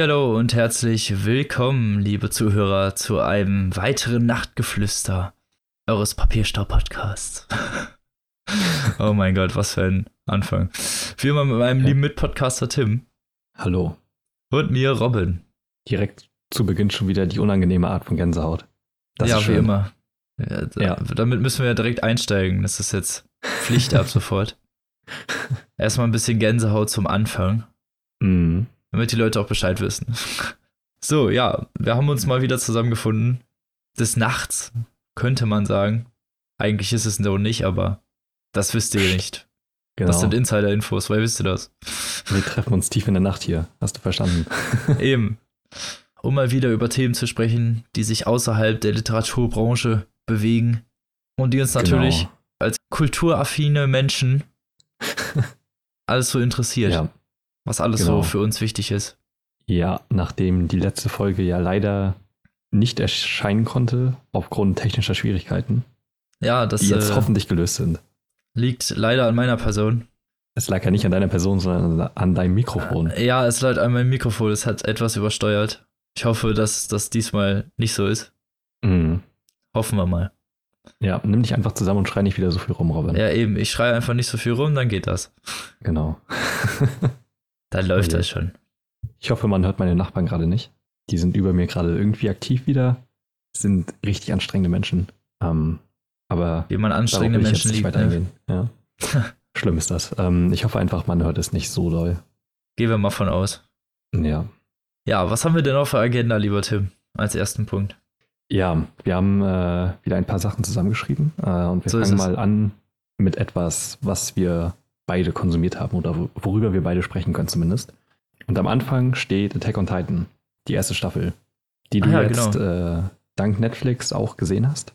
Hallo und herzlich willkommen, liebe Zuhörer, zu einem weiteren Nachtgeflüster eures Papierstau-Podcasts. oh mein Gott, was für ein Anfang. Wie immer mit meinem Ja. lieben Mitpodcaster Tim Hallo. und mir Robin. Direkt zu Beginn schon wieder die unangenehme Art von Gänsehaut. Das ja, ist wie immer. Ja, da, Ja. Damit müssen wir ja direkt einsteigen. Das ist jetzt Pflicht ab sofort. Erstmal ein bisschen Gänsehaut zum Anfang. Mhm. Damit die Leute auch Bescheid wissen. So, ja, wir haben uns mal wieder zusammengefunden. Des Nachts, könnte man sagen. Eigentlich ist es noch nicht, aber das wisst ihr nicht. Genau. Das sind Insider-Infos, woher wisst ihr das? wir treffen uns tief in der Nacht hier. Hast du verstanden? Eben. Um mal wieder über Themen zu sprechen, die sich außerhalb der Literaturbranche bewegen und die uns natürlich Genau. als kulturaffine Menschen alles so interessiert, Ja. Was alles genau. so für uns wichtig ist. ja, nachdem die letzte Folge ja leider nicht erscheinen konnte, aufgrund technischer Schwierigkeiten, Ja, das die jetzt äh, hoffentlich gelöst sind. liegt leider an meiner Person. Es lag ja nicht an deiner Person, sondern an deinem Mikrofon. Ja, es lag an meinem Mikrofon, es hat etwas übersteuert. Ich hoffe, dass das diesmal nicht so ist. Mhm. Hoffen wir mal. Ja, nimm dich einfach zusammen und schrei nicht wieder so viel rum, Robin. Ja, eben, ich schreie einfach nicht so viel rum, dann geht das. Genau. Dann läuft das schon. Ich hoffe, man hört meine Nachbarn gerade nicht. Die sind über mir gerade irgendwie aktiv wieder. Sind richtig anstrengende Menschen. Ähm, aber Wie man anstrengende Menschen nicht liebt. Ne? Ja. Schlimm ist das. Ähm, ich hoffe einfach, man hört es nicht so doll. Gehen wir mal von aus. Ja. Ja, was haben wir denn auf der Agenda, lieber Tim, als ersten Punkt? Ja, wir haben äh, wieder ein paar Sachen zusammengeschrieben. Äh, und wir So fangen mal an mit etwas, was wir beide konsumiert haben oder wo- worüber wir beide sprechen können zumindest. Und am Anfang steht Attack on Titan, die erste Staffel, die du Ah ja, jetzt genau. äh, dank Netflix auch gesehen hast.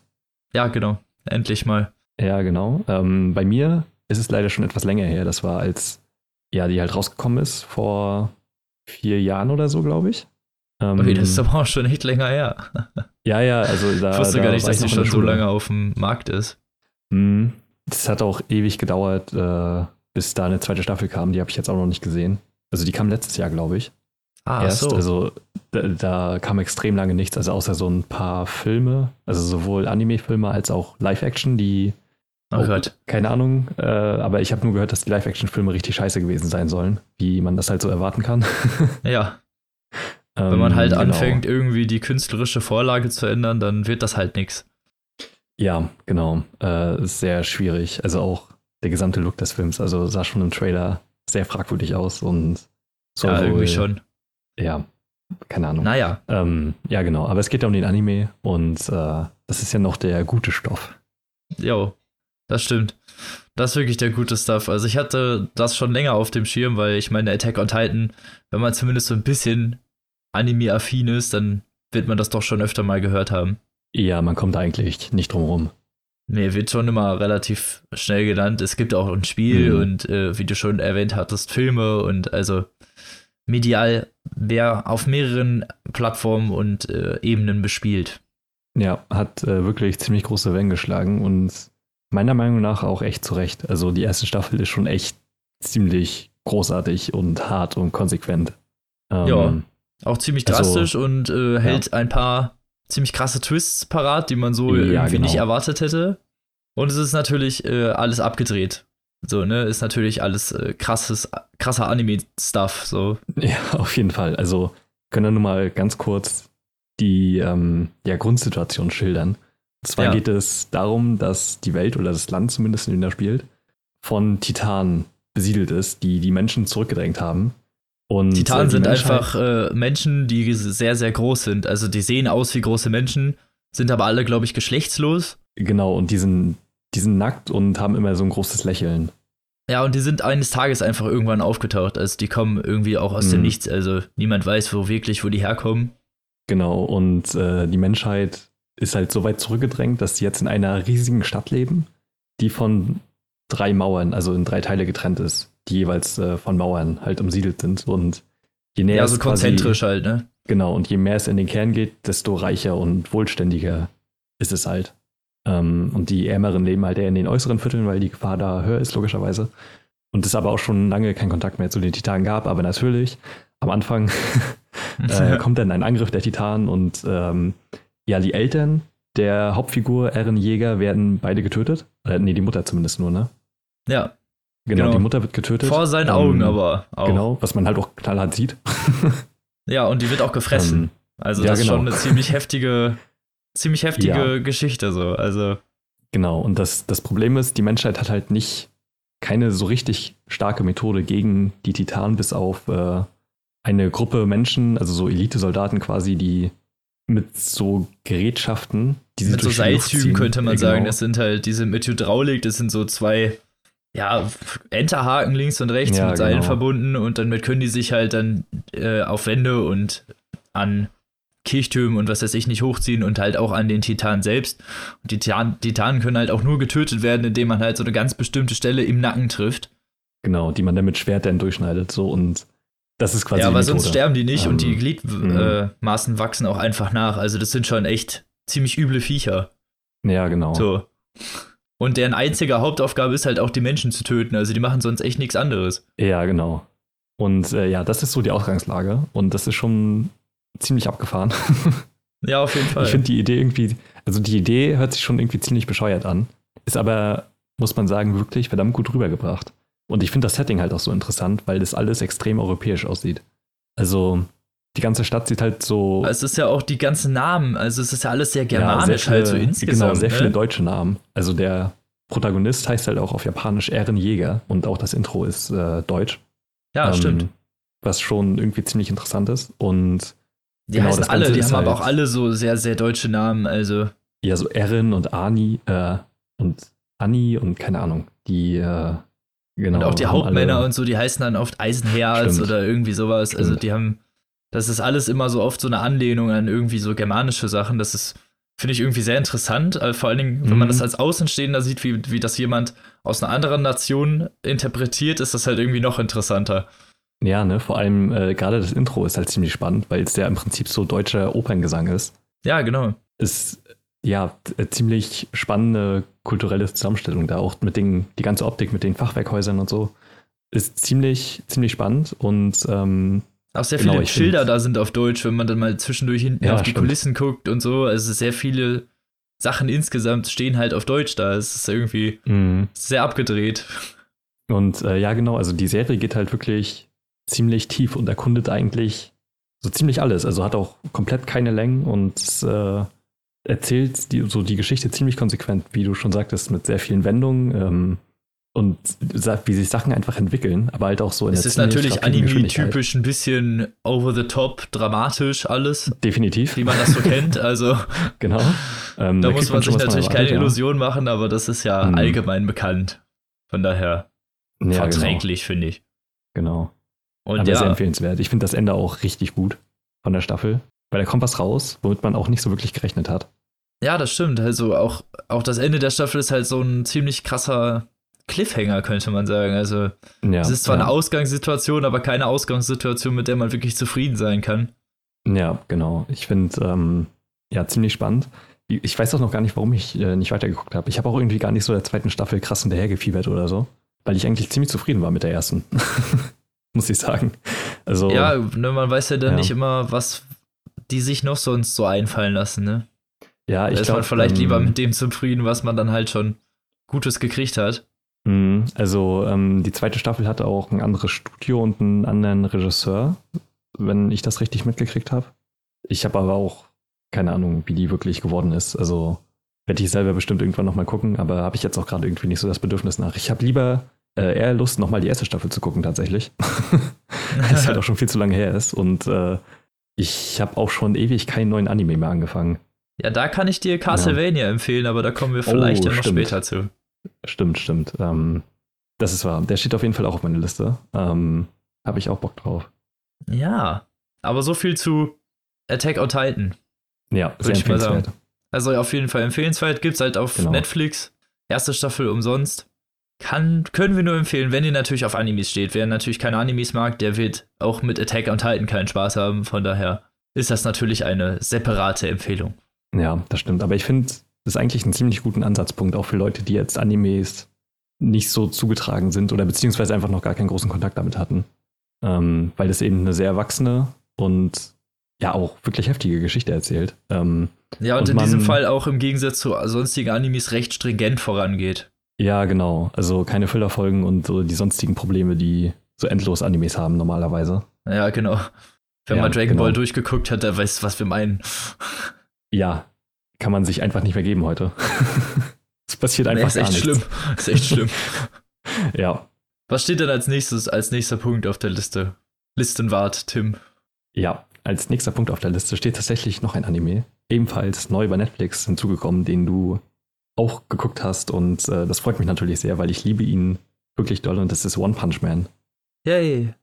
Ja, genau. Endlich mal. Ja, genau. Ähm, bei mir ist es leider schon etwas länger her. Das war als ja, die halt rausgekommen ist vor vier Jahren oder so, glaube ich. Ähm, Okay, das ist aber auch schon echt länger her. ja, ja, also da. Ich wusste da gar nicht, dass die in schon so lange auf dem Markt ist. Mhm. Das hat auch ewig gedauert, äh, bis da eine zweite Staffel kam. Die habe ich jetzt auch noch nicht gesehen. Also die kam letztes Jahr, glaube ich. Ah, erst. so. Also da, da kam extrem lange nichts, also außer so ein paar Filme, also sowohl Anime-Filme als auch Live-Action, die oh Gott. keine Ahnung, äh, aber ich habe nur gehört, dass die Live-Action-Filme richtig scheiße gewesen sein sollen, wie man das halt so erwarten kann. Ja, Ähm, wenn man halt genau. anfängt, irgendwie die künstlerische Vorlage zu ändern, dann wird das halt nix. Ja, genau. Äh, sehr schwierig. Also auch der gesamte Look des Films, also sah schon im Trailer sehr fragwürdig aus und soll Ja, irgendwie schon. Ja, keine Ahnung. Naja, Ähm, ja, genau. Aber es geht ja um den Anime und äh, das ist ja noch der gute Stoff. Jo, das stimmt. Das ist wirklich der gute Stuff. Also ich hatte das schon länger auf dem Schirm, weil ich meine, Attack on Titan, wenn man zumindest so ein bisschen Anime-affin ist, dann wird man das doch schon öfter mal gehört haben. Ja, man kommt eigentlich nicht drum rum. Nee, wird schon immer relativ schnell genannt. Es gibt auch ein Spiel Mhm. und äh, wie du schon erwähnt hattest, Filme und also medial wer auf mehreren Plattformen und äh, Ebenen bespielt. Ja, hat äh, wirklich ziemlich große Wellen geschlagen und meiner Meinung nach auch echt zurecht. Also die erste Staffel ist schon echt ziemlich großartig und hart und konsequent. Ähm, Ja. Auch ziemlich Also, drastisch und äh, hält ein paar ziemlich krasse Twists parat, die man so Ja, irgendwie genau. nicht erwartet hätte. Und es ist natürlich äh, alles abgedreht. So, ne, ist natürlich alles äh, krasses, krasser Anime-Stuff. So, Ja, auf jeden Fall. Also können wir nur mal ganz kurz die ähm, ja, Grundsituation schildern. Und zwar Ja. geht es darum, dass die Welt oder das Land zumindest, in dem er spielt, von Titanen besiedelt ist, die die Menschen zurückgedrängt haben. Und, Titanen äh, sind einfach äh, Menschen, die sehr, sehr groß sind. Also die sehen aus wie große Menschen, sind aber alle, glaube ich, geschlechtslos. Genau, und die sind, die sind nackt und haben immer so ein großes Lächeln. Ja, und die sind eines Tages einfach irgendwann aufgetaucht. Also die kommen irgendwie auch aus dem Mhm. Nichts. Also niemand weiß, wo wirklich, wo die herkommen. Genau, und äh, die Menschheit ist halt so weit zurückgedrängt, dass sie jetzt in einer riesigen Stadt leben, die von drei Mauern, also in drei Teile getrennt ist, die jeweils äh, von Mauern halt umsiedelt sind. Und je näher Ja, es so quasi- konzentrisch halt, ne? Genau, und je mehr es in den Kern geht, desto reicher und wohlständiger ist es halt. Ähm, und die Ärmeren leben halt eher in den äußeren Vierteln, weil die Gefahr da höher ist, logischerweise. Und es aber auch schon lange keinen Kontakt mehr zu den Titanen gab. Aber natürlich, am Anfang äh, kommt dann ein Angriff der Titanen und ähm, ja, die Eltern der Hauptfigur Eren Jäger werden beide getötet. Äh, nee, die Mutter zumindest nur, ne? Ja. Genau, genau. die Mutter wird getötet. Vor seinen ähm, Augen aber auch. Genau, was man halt auch knallhart sieht. ja, und die wird auch gefressen. Ähm, also ja, das ist genau. schon eine ziemlich heftige, ziemlich heftige ja. Geschichte so. Also genau. Und das, das Problem ist, die Menschheit hat halt nicht keine so richtig starke Methode gegen die Titanen, bis auf äh, eine Gruppe Menschen, also so Elite-Soldaten quasi, die mit so Gerätschaften, die sie Mit so Seilzügen könnte man sagen. Genau. Das sind halt diese mit Hydraulik, das sind so zwei ja, Enterhaken links und rechts ja, mit Seilen genau. verbunden und damit können die sich halt dann äh, auf Wände und an Kirchtürmen und was weiß ich nicht hochziehen und halt auch an den Titan selbst. Und die Titan Titanen können halt auch nur getötet werden, indem man halt so eine ganz bestimmte Stelle im Nacken trifft. Genau, die man dann mit Schwert dann durchschneidet so und das ist quasi Ja, aber sonst sterben die nicht ähm, und die ähm, Gliedmaßen äh, wachsen auch einfach nach. Also das sind schon echt ziemlich üble Viecher. Ja, genau. So. Und deren einzige Hauptaufgabe ist halt auch die Menschen zu töten. Also die machen sonst echt nichts anderes. Ja, genau. Und äh, ja, das ist so die Ausgangslage. Und das ist schon ziemlich abgefahren. ja, auf jeden Fall. Ich finde die Idee irgendwie, also die Idee hört sich schon irgendwie ziemlich bescheuert an. Ist aber, muss man sagen, wirklich verdammt gut rübergebracht. Und ich finde das Setting halt auch so interessant, weil das alles extrem europäisch aussieht. Also die ganze Stadt sieht halt so. Es ist ja auch die ganzen Namen, also es ist ja alles sehr germanisch ja, sehr viele, halt so insgesamt. Genau, sehr ne? viele deutsche Namen. Also der Protagonist heißt halt auch auf Japanisch Ehrenjäger und auch das Intro ist äh, deutsch. Ja, ähm, stimmt. Was schon irgendwie ziemlich interessant ist. Und die genau, heißen alle, die haben halt, aber auch alle so sehr, sehr deutsche Namen, also. Ja, so Erin und Ani äh, und Anni und keine Ahnung. Die äh, Genau, und auch die Hauptmänner alle, und so, die heißen dann oft Eisenherz stimmt. oder irgendwie sowas. Also stimmt. Also die haben, das ist alles immer so oft so eine Anlehnung an irgendwie so germanische Sachen. Das ist, finde ich, irgendwie sehr interessant. Also vor allen Dingen, wenn mhm. man das als Außenstehender sieht, wie, wie das jemand aus einer anderen Nation interpretiert, ist das halt irgendwie noch interessanter. Ja, ne, vor allem äh, gerade das Intro ist halt ziemlich spannend, weil es ja im Prinzip so deutscher Operngesang ist. Ja, genau. Es ja, äh, ziemlich spannende kulturelle Zusammenstellung da auch mit den, die ganze Optik mit den Fachwerkhäusern und so. Ist ziemlich, ziemlich spannend und ähm, auch sehr genau, viele Schilder da sind auf Deutsch, wenn man dann mal zwischendurch hinten ja, auf die stimmt. Kulissen guckt und so. Also sehr viele Sachen insgesamt stehen halt auf Deutsch da. Es ist irgendwie mhm. sehr abgedreht. Und äh, ja, genau, also die Serie geht halt wirklich ziemlich tief und erkundet eigentlich so ziemlich alles. Also hat auch komplett keine Längen und äh, erzählt die, so die Geschichte ziemlich konsequent, wie du schon sagtest, mit sehr vielen Wendungen ähm, und wie sich Sachen einfach entwickeln, aber halt auch so in Es ist natürlich Anime-typisch ein bisschen over the top, dramatisch alles. Definitiv. Wie man das so kennt. Also genau. Ähm, da, da muss man sich natürlich keine Illusion machen, aber das ist ja mhm. allgemein bekannt. Von daher ja, verträglich, genau. finde ich. Genau. Und aber ja, sehr empfehlenswert. Ich finde das Ende auch richtig gut von der Staffel. Weil da kommt was raus, womit man auch nicht so wirklich gerechnet hat. Ja, das stimmt. Also auch, auch das Ende der Staffel ist halt so ein ziemlich krasser Cliffhanger, könnte man sagen. Also ja, es ist zwar ja. eine Ausgangssituation, aber keine Ausgangssituation, mit der man wirklich zufrieden sein kann. Ja, genau. Ich finde, ähm, ja, ziemlich spannend. Ich weiß auch noch gar nicht, warum ich äh, nicht weitergeguckt habe. Ich habe auch irgendwie gar nicht so der zweiten Staffel krass hinterhergefiebert oder so, weil ich eigentlich ziemlich zufrieden war mit der ersten. Muss ich sagen. Also, ja, ne, man weiß ja dann ja. nicht immer, was, die sich noch sonst so einfallen lassen, ne? Ja, ich da ist glaub, man vielleicht ähm, lieber mit dem zufrieden, was man dann halt schon Gutes gekriegt hat. Mhm, also ähm, die zweite Staffel hatte auch ein anderes Studio und einen anderen Regisseur, wenn ich das richtig mitgekriegt habe. Ich habe aber auch keine Ahnung, wie die wirklich geworden ist. Also werde ich selber bestimmt irgendwann nochmal gucken, aber habe ich jetzt auch gerade irgendwie nicht so das Bedürfnis nach. Ich habe lieber äh, eher Lust, nochmal die erste Staffel zu gucken, tatsächlich. Weil es halt auch schon viel zu lange her ist und äh, ich habe auch schon ewig keinen neuen Anime mehr angefangen. Ja, da kann ich dir Castlevania ja. empfehlen, aber da kommen wir vielleicht oh, ja noch stimmt. später zu. Stimmt, stimmt. Ähm, das ist wahr. Der steht auf jeden Fall auch auf meiner Liste. Ähm, habe ich auch Bock drauf. Ja, aber so viel zu Attack on Titan. Ja, sehr empfehlenswert. Also auf jeden Fall empfehlenswert. Gibt's halt auf genau. Netflix. Erste Staffel umsonst. Kann, können wir nur empfehlen, wenn ihr natürlich auf Animes steht. Wer natürlich keine Animes mag, der wird auch mit Attack on Titan keinen Spaß haben. Von daher ist das natürlich eine separate Empfehlung. Ja, das stimmt. Aber ich finde, das ist eigentlich ein ziemlich guten Ansatzpunkt, auch für Leute, die jetzt Animes nicht so zugetragen sind oder beziehungsweise einfach noch gar keinen großen Kontakt damit hatten. Ähm, weil das eben eine sehr erwachsene und ja auch wirklich heftige Geschichte erzählt. Ähm, ja, und, und in man, diesem Fall auch im Gegensatz zu sonstigen Animes recht stringent vorangeht. Ja, genau. Also keine Füllerfolgen und so die sonstigen Probleme, die so endlos Animes haben normalerweise. Ja, genau. Wenn ja, man Dragon genau. Ball durchgeguckt hat, der weiß, was wir meinen. Ja, kann man sich einfach nicht mehr geben heute. Es passiert einfach nee, ist echt schlimm. Ist echt schlimm. ja. Was steht denn als nächstes, als nächster Punkt auf der Liste? Listenwart, Tim. Ja, als nächster Punkt auf der Liste steht tatsächlich noch ein Anime. Ebenfalls neu bei Netflix hinzugekommen, den du auch geguckt hast. Und äh, das freut mich natürlich sehr, weil ich liebe ihn wirklich doll. Und das ist One Punch Man. Yay.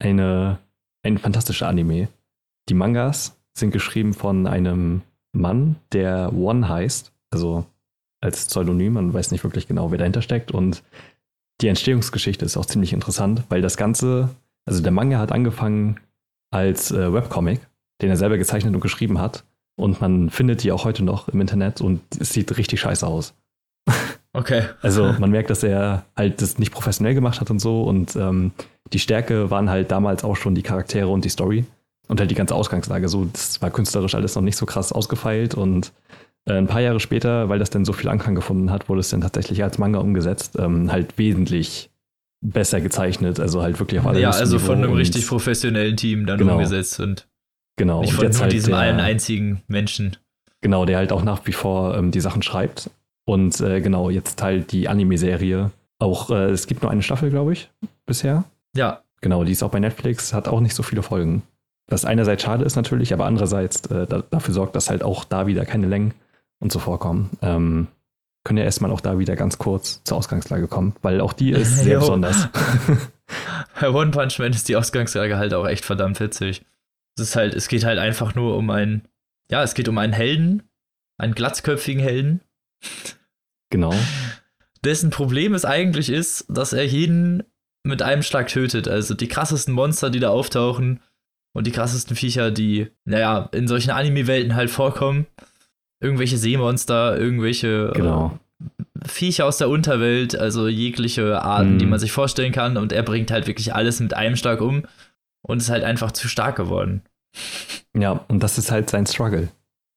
Eine, ein fantastischer Anime. Die Mangas sind geschrieben von einem Mann, der One heißt. Also als Pseudonym. Man weiß nicht wirklich genau, wer dahinter steckt. Und die Entstehungsgeschichte ist auch ziemlich interessant, weil das Ganze, also der Manga hat angefangen als äh, Webcomic, den er selber gezeichnet und geschrieben hat. Und man findet die auch heute noch im Internet und es sieht richtig scheiße aus. Okay. Also man merkt, dass er halt das nicht professionell gemacht hat und so. Und ähm, die Stärke waren halt damals auch schon die Charaktere und die Story. Und halt die ganze Ausgangslage. So, das war künstlerisch alles noch nicht so krass ausgefeilt und äh, ein paar Jahre später, weil das dann so viel Anklang gefunden hat, wurde es dann tatsächlich als Manga umgesetzt, ähm, halt wesentlich besser gezeichnet, also halt wirklich auf alle Ja, also von einem richtig professionellen Team dann genau. umgesetzt und genau. nicht von und jetzt halt diesem der, einen einzigen Menschen. Genau, der halt auch nach wie vor ähm, die Sachen schreibt. Und äh, genau, jetzt halt die Anime-Serie. Auch, äh, es gibt nur eine Staffel, glaube ich, bisher. Ja. Genau, die ist auch bei Netflix, hat auch nicht so viele Folgen. Was einerseits schade ist natürlich, aber andererseits äh, da, dafür sorgt, dass halt auch da wieder keine Längen und so vorkommen. Ähm, können ja erstmal auch da wieder ganz kurz zur Ausgangslage kommen, weil auch die ist sehr besonders. Bei One Punch Man ist die Ausgangslage halt auch echt verdammt witzig. Es ist halt, es geht halt einfach nur um einen, ja, es geht um einen Helden, einen glatzköpfigen Helden. Genau. Dessen Problem es eigentlich ist, dass er jeden mit einem Schlag tötet. Also die krassesten Monster, die da auftauchen und die krassesten Viecher, die, naja, in solchen Anime-Welten halt vorkommen, irgendwelche Seemonster, irgendwelche äh, genau. äh, Viecher aus der Unterwelt, also jegliche Arten, mm. die mhm. man sich vorstellen kann. Und er bringt halt wirklich alles mit einem Schlag um und ist halt einfach zu stark geworden. Ja, und das ist halt sein Struggle.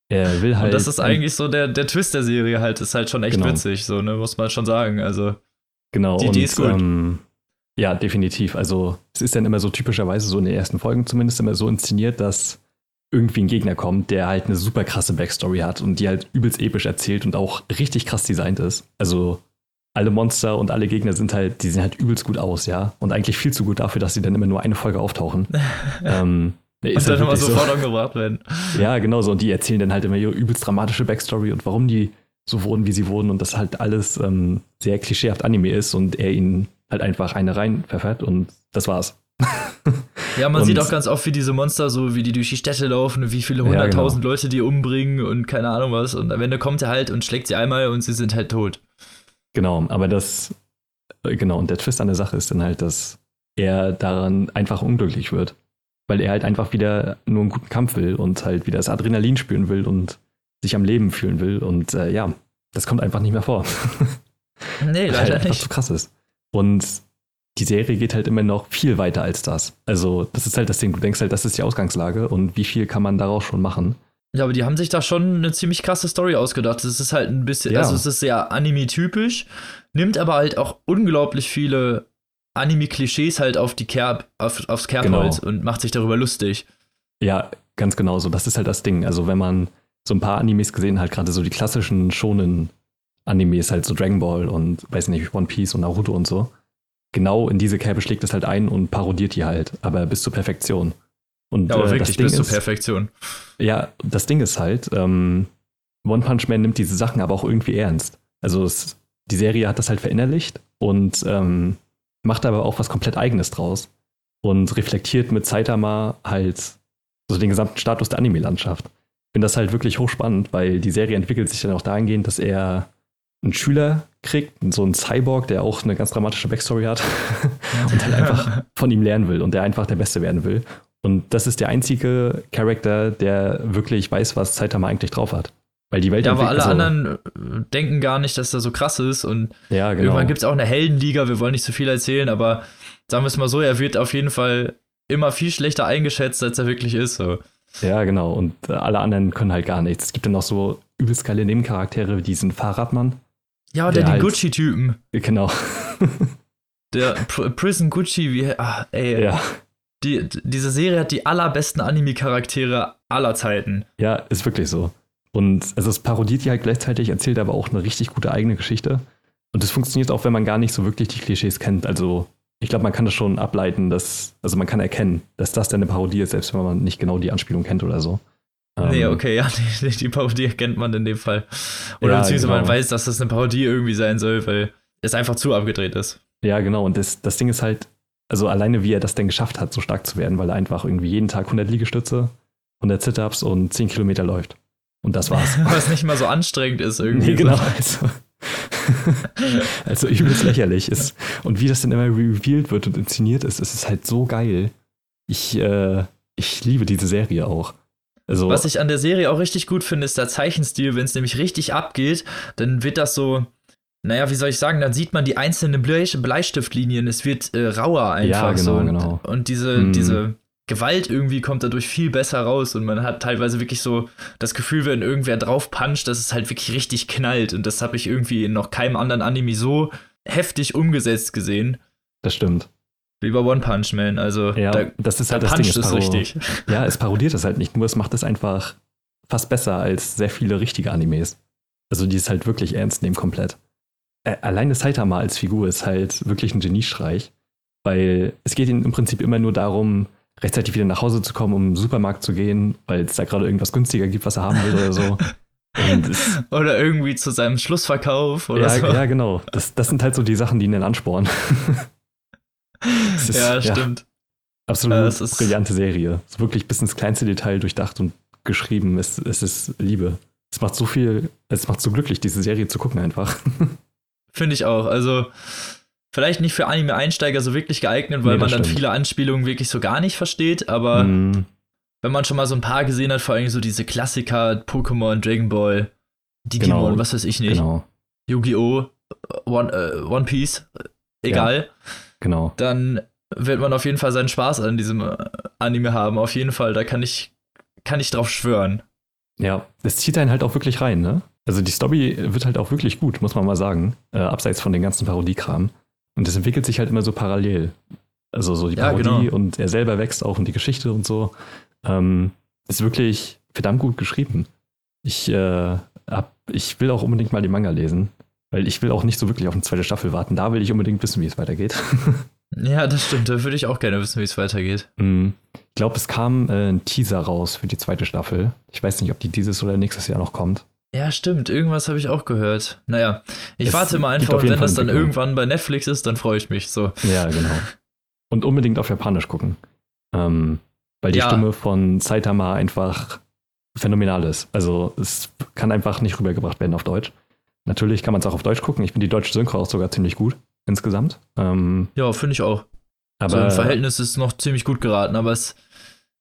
Er will halt. Und das ist eigentlich so der, der Twist der Serie halt, ist halt schon echt genau. witzig, so, ne, muss man schon sagen. Also. Genau, die Idee ist gut. Ähm, ja, definitiv. Also, es ist dann immer so typischerweise so in den ersten Folgen zumindest immer so inszeniert, dass irgendwie ein Gegner kommt, der halt eine super krasse Backstory hat und die halt übelst episch erzählt und auch richtig krass designt ist. Also alle Monster und alle Gegner sind halt, die sehen halt übelst gut aus, ja. Und eigentlich viel zu gut dafür, dass sie dann immer nur eine Folge auftauchen. ähm, nee, und dann halt immer sofort so. umgebracht werden. Ja, genau so. Und die erzählen dann halt immer ihre übelst dramatische Backstory und warum die so wurden, wie sie wurden und das halt alles ähm, sehr klischeehaft Anime ist und er ihnen halt einfach eine rein pfeffert und das war's. Ja, man und sieht auch ganz oft, wie diese Monster, so wie die durch die Städte laufen, wie viele hunderttausend ja, genau. Leute die umbringen und keine Ahnung was. Und am Ende kommt er halt und schlägt sie einmal und sie sind halt tot. Genau, aber das, äh, genau, und der Twist an der Sache ist dann halt, dass er daran einfach unglücklich wird. Weil er halt einfach wieder nur einen guten Kampf will und halt wieder das Adrenalin spüren will und sich am Leben fühlen will. Und äh, ja, das kommt einfach nicht mehr vor. Nee, leider halt einfach nicht. zu krass ist. Und die Serie geht halt immer noch viel weiter als das. Also, das ist halt das Ding. Du denkst halt, das ist die Ausgangslage und wie viel kann man daraus schon machen? Ja, aber die haben sich da schon eine ziemlich krasse Story ausgedacht. Es ist halt ein bisschen, ja. also es ist sehr Anime-typisch, nimmt aber halt auch unglaublich viele Anime-Klischees halt auf die Kerb, auf, aufs Kerbholz genau. und macht sich darüber lustig. Ja, ganz genau so. Das ist halt das Ding. Also, wenn man so ein paar Animes gesehen hat, gerade so die klassischen schonen Animes, halt so Dragon Ball und weiß nicht, One Piece und Naruto und so, genau in diese Kerbe schlägt es halt ein und parodiert die halt, aber bis zur Perfektion. Und, ja, aber äh, wirklich bis ist, zur Perfektion. Ja, das Ding ist halt, ähm, One Punch Man nimmt diese Sachen aber auch irgendwie ernst. Also es, die Serie hat das halt verinnerlicht und ähm, macht aber auch was komplett Eigenes draus und reflektiert mit Saitama halt so den gesamten Status der Anime-Landschaft. Ich finde das halt wirklich hochspannend, weil die Serie entwickelt sich dann auch dahingehend, dass er einen Schüler kriegt, so einen Cyborg, der auch eine ganz dramatische Backstory hat und halt einfach von ihm lernen will und der einfach der Beste werden will. Und das ist der einzige Charakter, der wirklich weiß, was Saitama eigentlich drauf hat. Weil die Welt Ja, aber alle anderen äh, denken gar nicht, dass er so krass ist. Und ja, genau. irgendwann gibt es auch eine Heldenliga, wir wollen nicht zu viel erzählen, aber sagen wir es mal so, er wird auf jeden Fall immer viel schlechter eingeschätzt, als er wirklich ist. So. Ja, genau. Und alle anderen können halt gar nichts. Es gibt dann noch so übelst geile Nebencharaktere wie diesen Fahrradmann. Ja, oder Der den halt- Gucci-Typen. Genau. Der Pr Prison Gucci, wie, ah, ey, ja. die, diese Serie hat die allerbesten Anime-Charaktere aller Zeiten. Ja, ist wirklich so. Und also es parodiert die halt gleichzeitig, erzählt aber auch eine richtig gute eigene Geschichte. Und das funktioniert auch, wenn man gar nicht so wirklich die Klischees kennt. Also ich glaube, man kann das schon ableiten, dass, also man kann erkennen, dass das dann eine Parodie ist, selbst wenn man nicht genau die Anspielung kennt oder so. Nee, Ähm, okay, ja, die, die Parodie kennt man in dem Fall. Oder Ja, beziehungsweise man genau. weiß, dass das eine Parodie irgendwie sein soll, weil es einfach zu abgedreht ist. Ja, genau. Und das, das Ding ist halt, also alleine wie er das denn geschafft hat, so stark zu werden, weil er einfach irgendwie jeden Tag 100 Liegestütze, 100 Sit-Ups und 10 Kilometer läuft. Und das war's. Was nicht mal so anstrengend ist irgendwie. Nee, genau. So. Also, also übelst lächerlich ist. Und wie das dann immer revealed wird und inszeniert ist, ist es halt so geil. Ich, äh, ich liebe diese Serie auch. Also, Was ich an der Serie auch richtig gut finde, ist der Zeichenstil. Wenn es nämlich richtig abgeht, dann wird das so, naja, wie soll ich sagen, dann sieht man die einzelnen Blei Bleistiftlinien. Es wird äh, rauer einfach Ja, genau, so. Und, genau. und diese, Mhm. diese Gewalt irgendwie kommt dadurch viel besser raus und man hat teilweise wirklich so das Gefühl, wenn irgendwer drauf puncht, dass es halt wirklich richtig knallt. Und das habe ich irgendwie in noch keinem anderen Anime so heftig umgesetzt gesehen. das stimmt. Wie bei One Punch Man. Also Ja, da, das ist halt das Ding. paro- richtig. Ja, es parodiert es halt nicht nur, es macht es einfach fast besser als sehr viele richtige Animes. Also die es halt wirklich ernst nehmen komplett. Äh, alleine Saitama als Figur ist halt wirklich ein Geniestreich, weil es geht ihnen im Prinzip immer nur darum, rechtzeitig wieder nach Hause zu kommen, um den Supermarkt zu gehen, weil es da gerade irgendwas günstiger gibt, was er haben will oder so. Oder irgendwie zu seinem Schlussverkauf oder ja, so. ja, genau. Das, das sind halt so die Sachen, die ihn dann anspornen. Ist- ja, stimmt. Absolut Ja, ist- brillante Serie. So wirklich bis ins kleinste Detail durchdacht und geschrieben. Es, es ist Liebe. Es macht so viel, es macht so glücklich, diese Serie zu gucken einfach. Finde ich auch. Also, vielleicht nicht für Anime-Einsteiger so wirklich geeignet, weil Nee, man das dann stimmt. viele Anspielungen wirklich so gar nicht versteht, aber Mm, wenn man schon mal so ein paar gesehen hat, vor allem so diese Klassiker, Pokémon, Dragon Ball, Digimon, Genau, was weiß ich nicht, genau, Yu-Gi-Oh!, One, äh, One Piece, äh, egal, genau. dann wird man auf jeden Fall seinen Spaß an diesem äh, Anime haben. Auf jeden Fall, da kann ich, kann ich drauf schwören. Ja, es zieht einen halt auch wirklich rein, ne? Also die Story wird halt auch wirklich gut, muss man mal sagen. Äh, abseits von den ganzen Parodiekram. Und es entwickelt sich halt immer so parallel. Also so die Ja, Parodie genau. und er selber wächst auch und die Geschichte und so. Ähm, ist wirklich verdammt gut geschrieben. Ich, äh, hab, ich will auch unbedingt mal die Manga lesen, weil ich will auch nicht so wirklich auf eine zweite Staffel warten. Da will ich unbedingt wissen, wie es weitergeht. Ja, das stimmt. Da würde ich auch gerne wissen, wie es weitergeht. Mm, ich glaube, es kam äh, ein Teaser raus für die zweite Staffel. Ich weiß nicht, ob die dieses oder nächstes Jahr noch kommt. Ja, stimmt. Irgendwas habe ich auch gehört. Naja, ich Es warte mal einfach und wenn Fall das dann irgendwann bei Netflix ist, dann freue ich mich. So. Ja, genau. Und unbedingt auf Japanisch gucken. Ähm, weil die Ja. Stimme von Saitama einfach phänomenal ist. Also es kann einfach nicht rübergebracht werden auf Deutsch. Natürlich kann man es auch auf Deutsch gucken. Ich finde die deutsche Synchro auch sogar ziemlich gut insgesamt. Ähm, Ja, finde ich auch. aber so im Verhältnis ist es noch ziemlich gut geraten, aber es.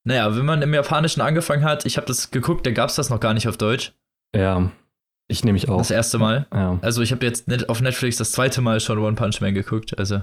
Naja, wenn man im Japanischen angefangen hat, ich habe das geguckt, da gab es das noch gar nicht auf Deutsch. ja, ich nehme mich auch. Das erste Mal. ja, Also ich habe jetzt auf Netflix das zweite Mal schon One Punch Man geguckt. Also.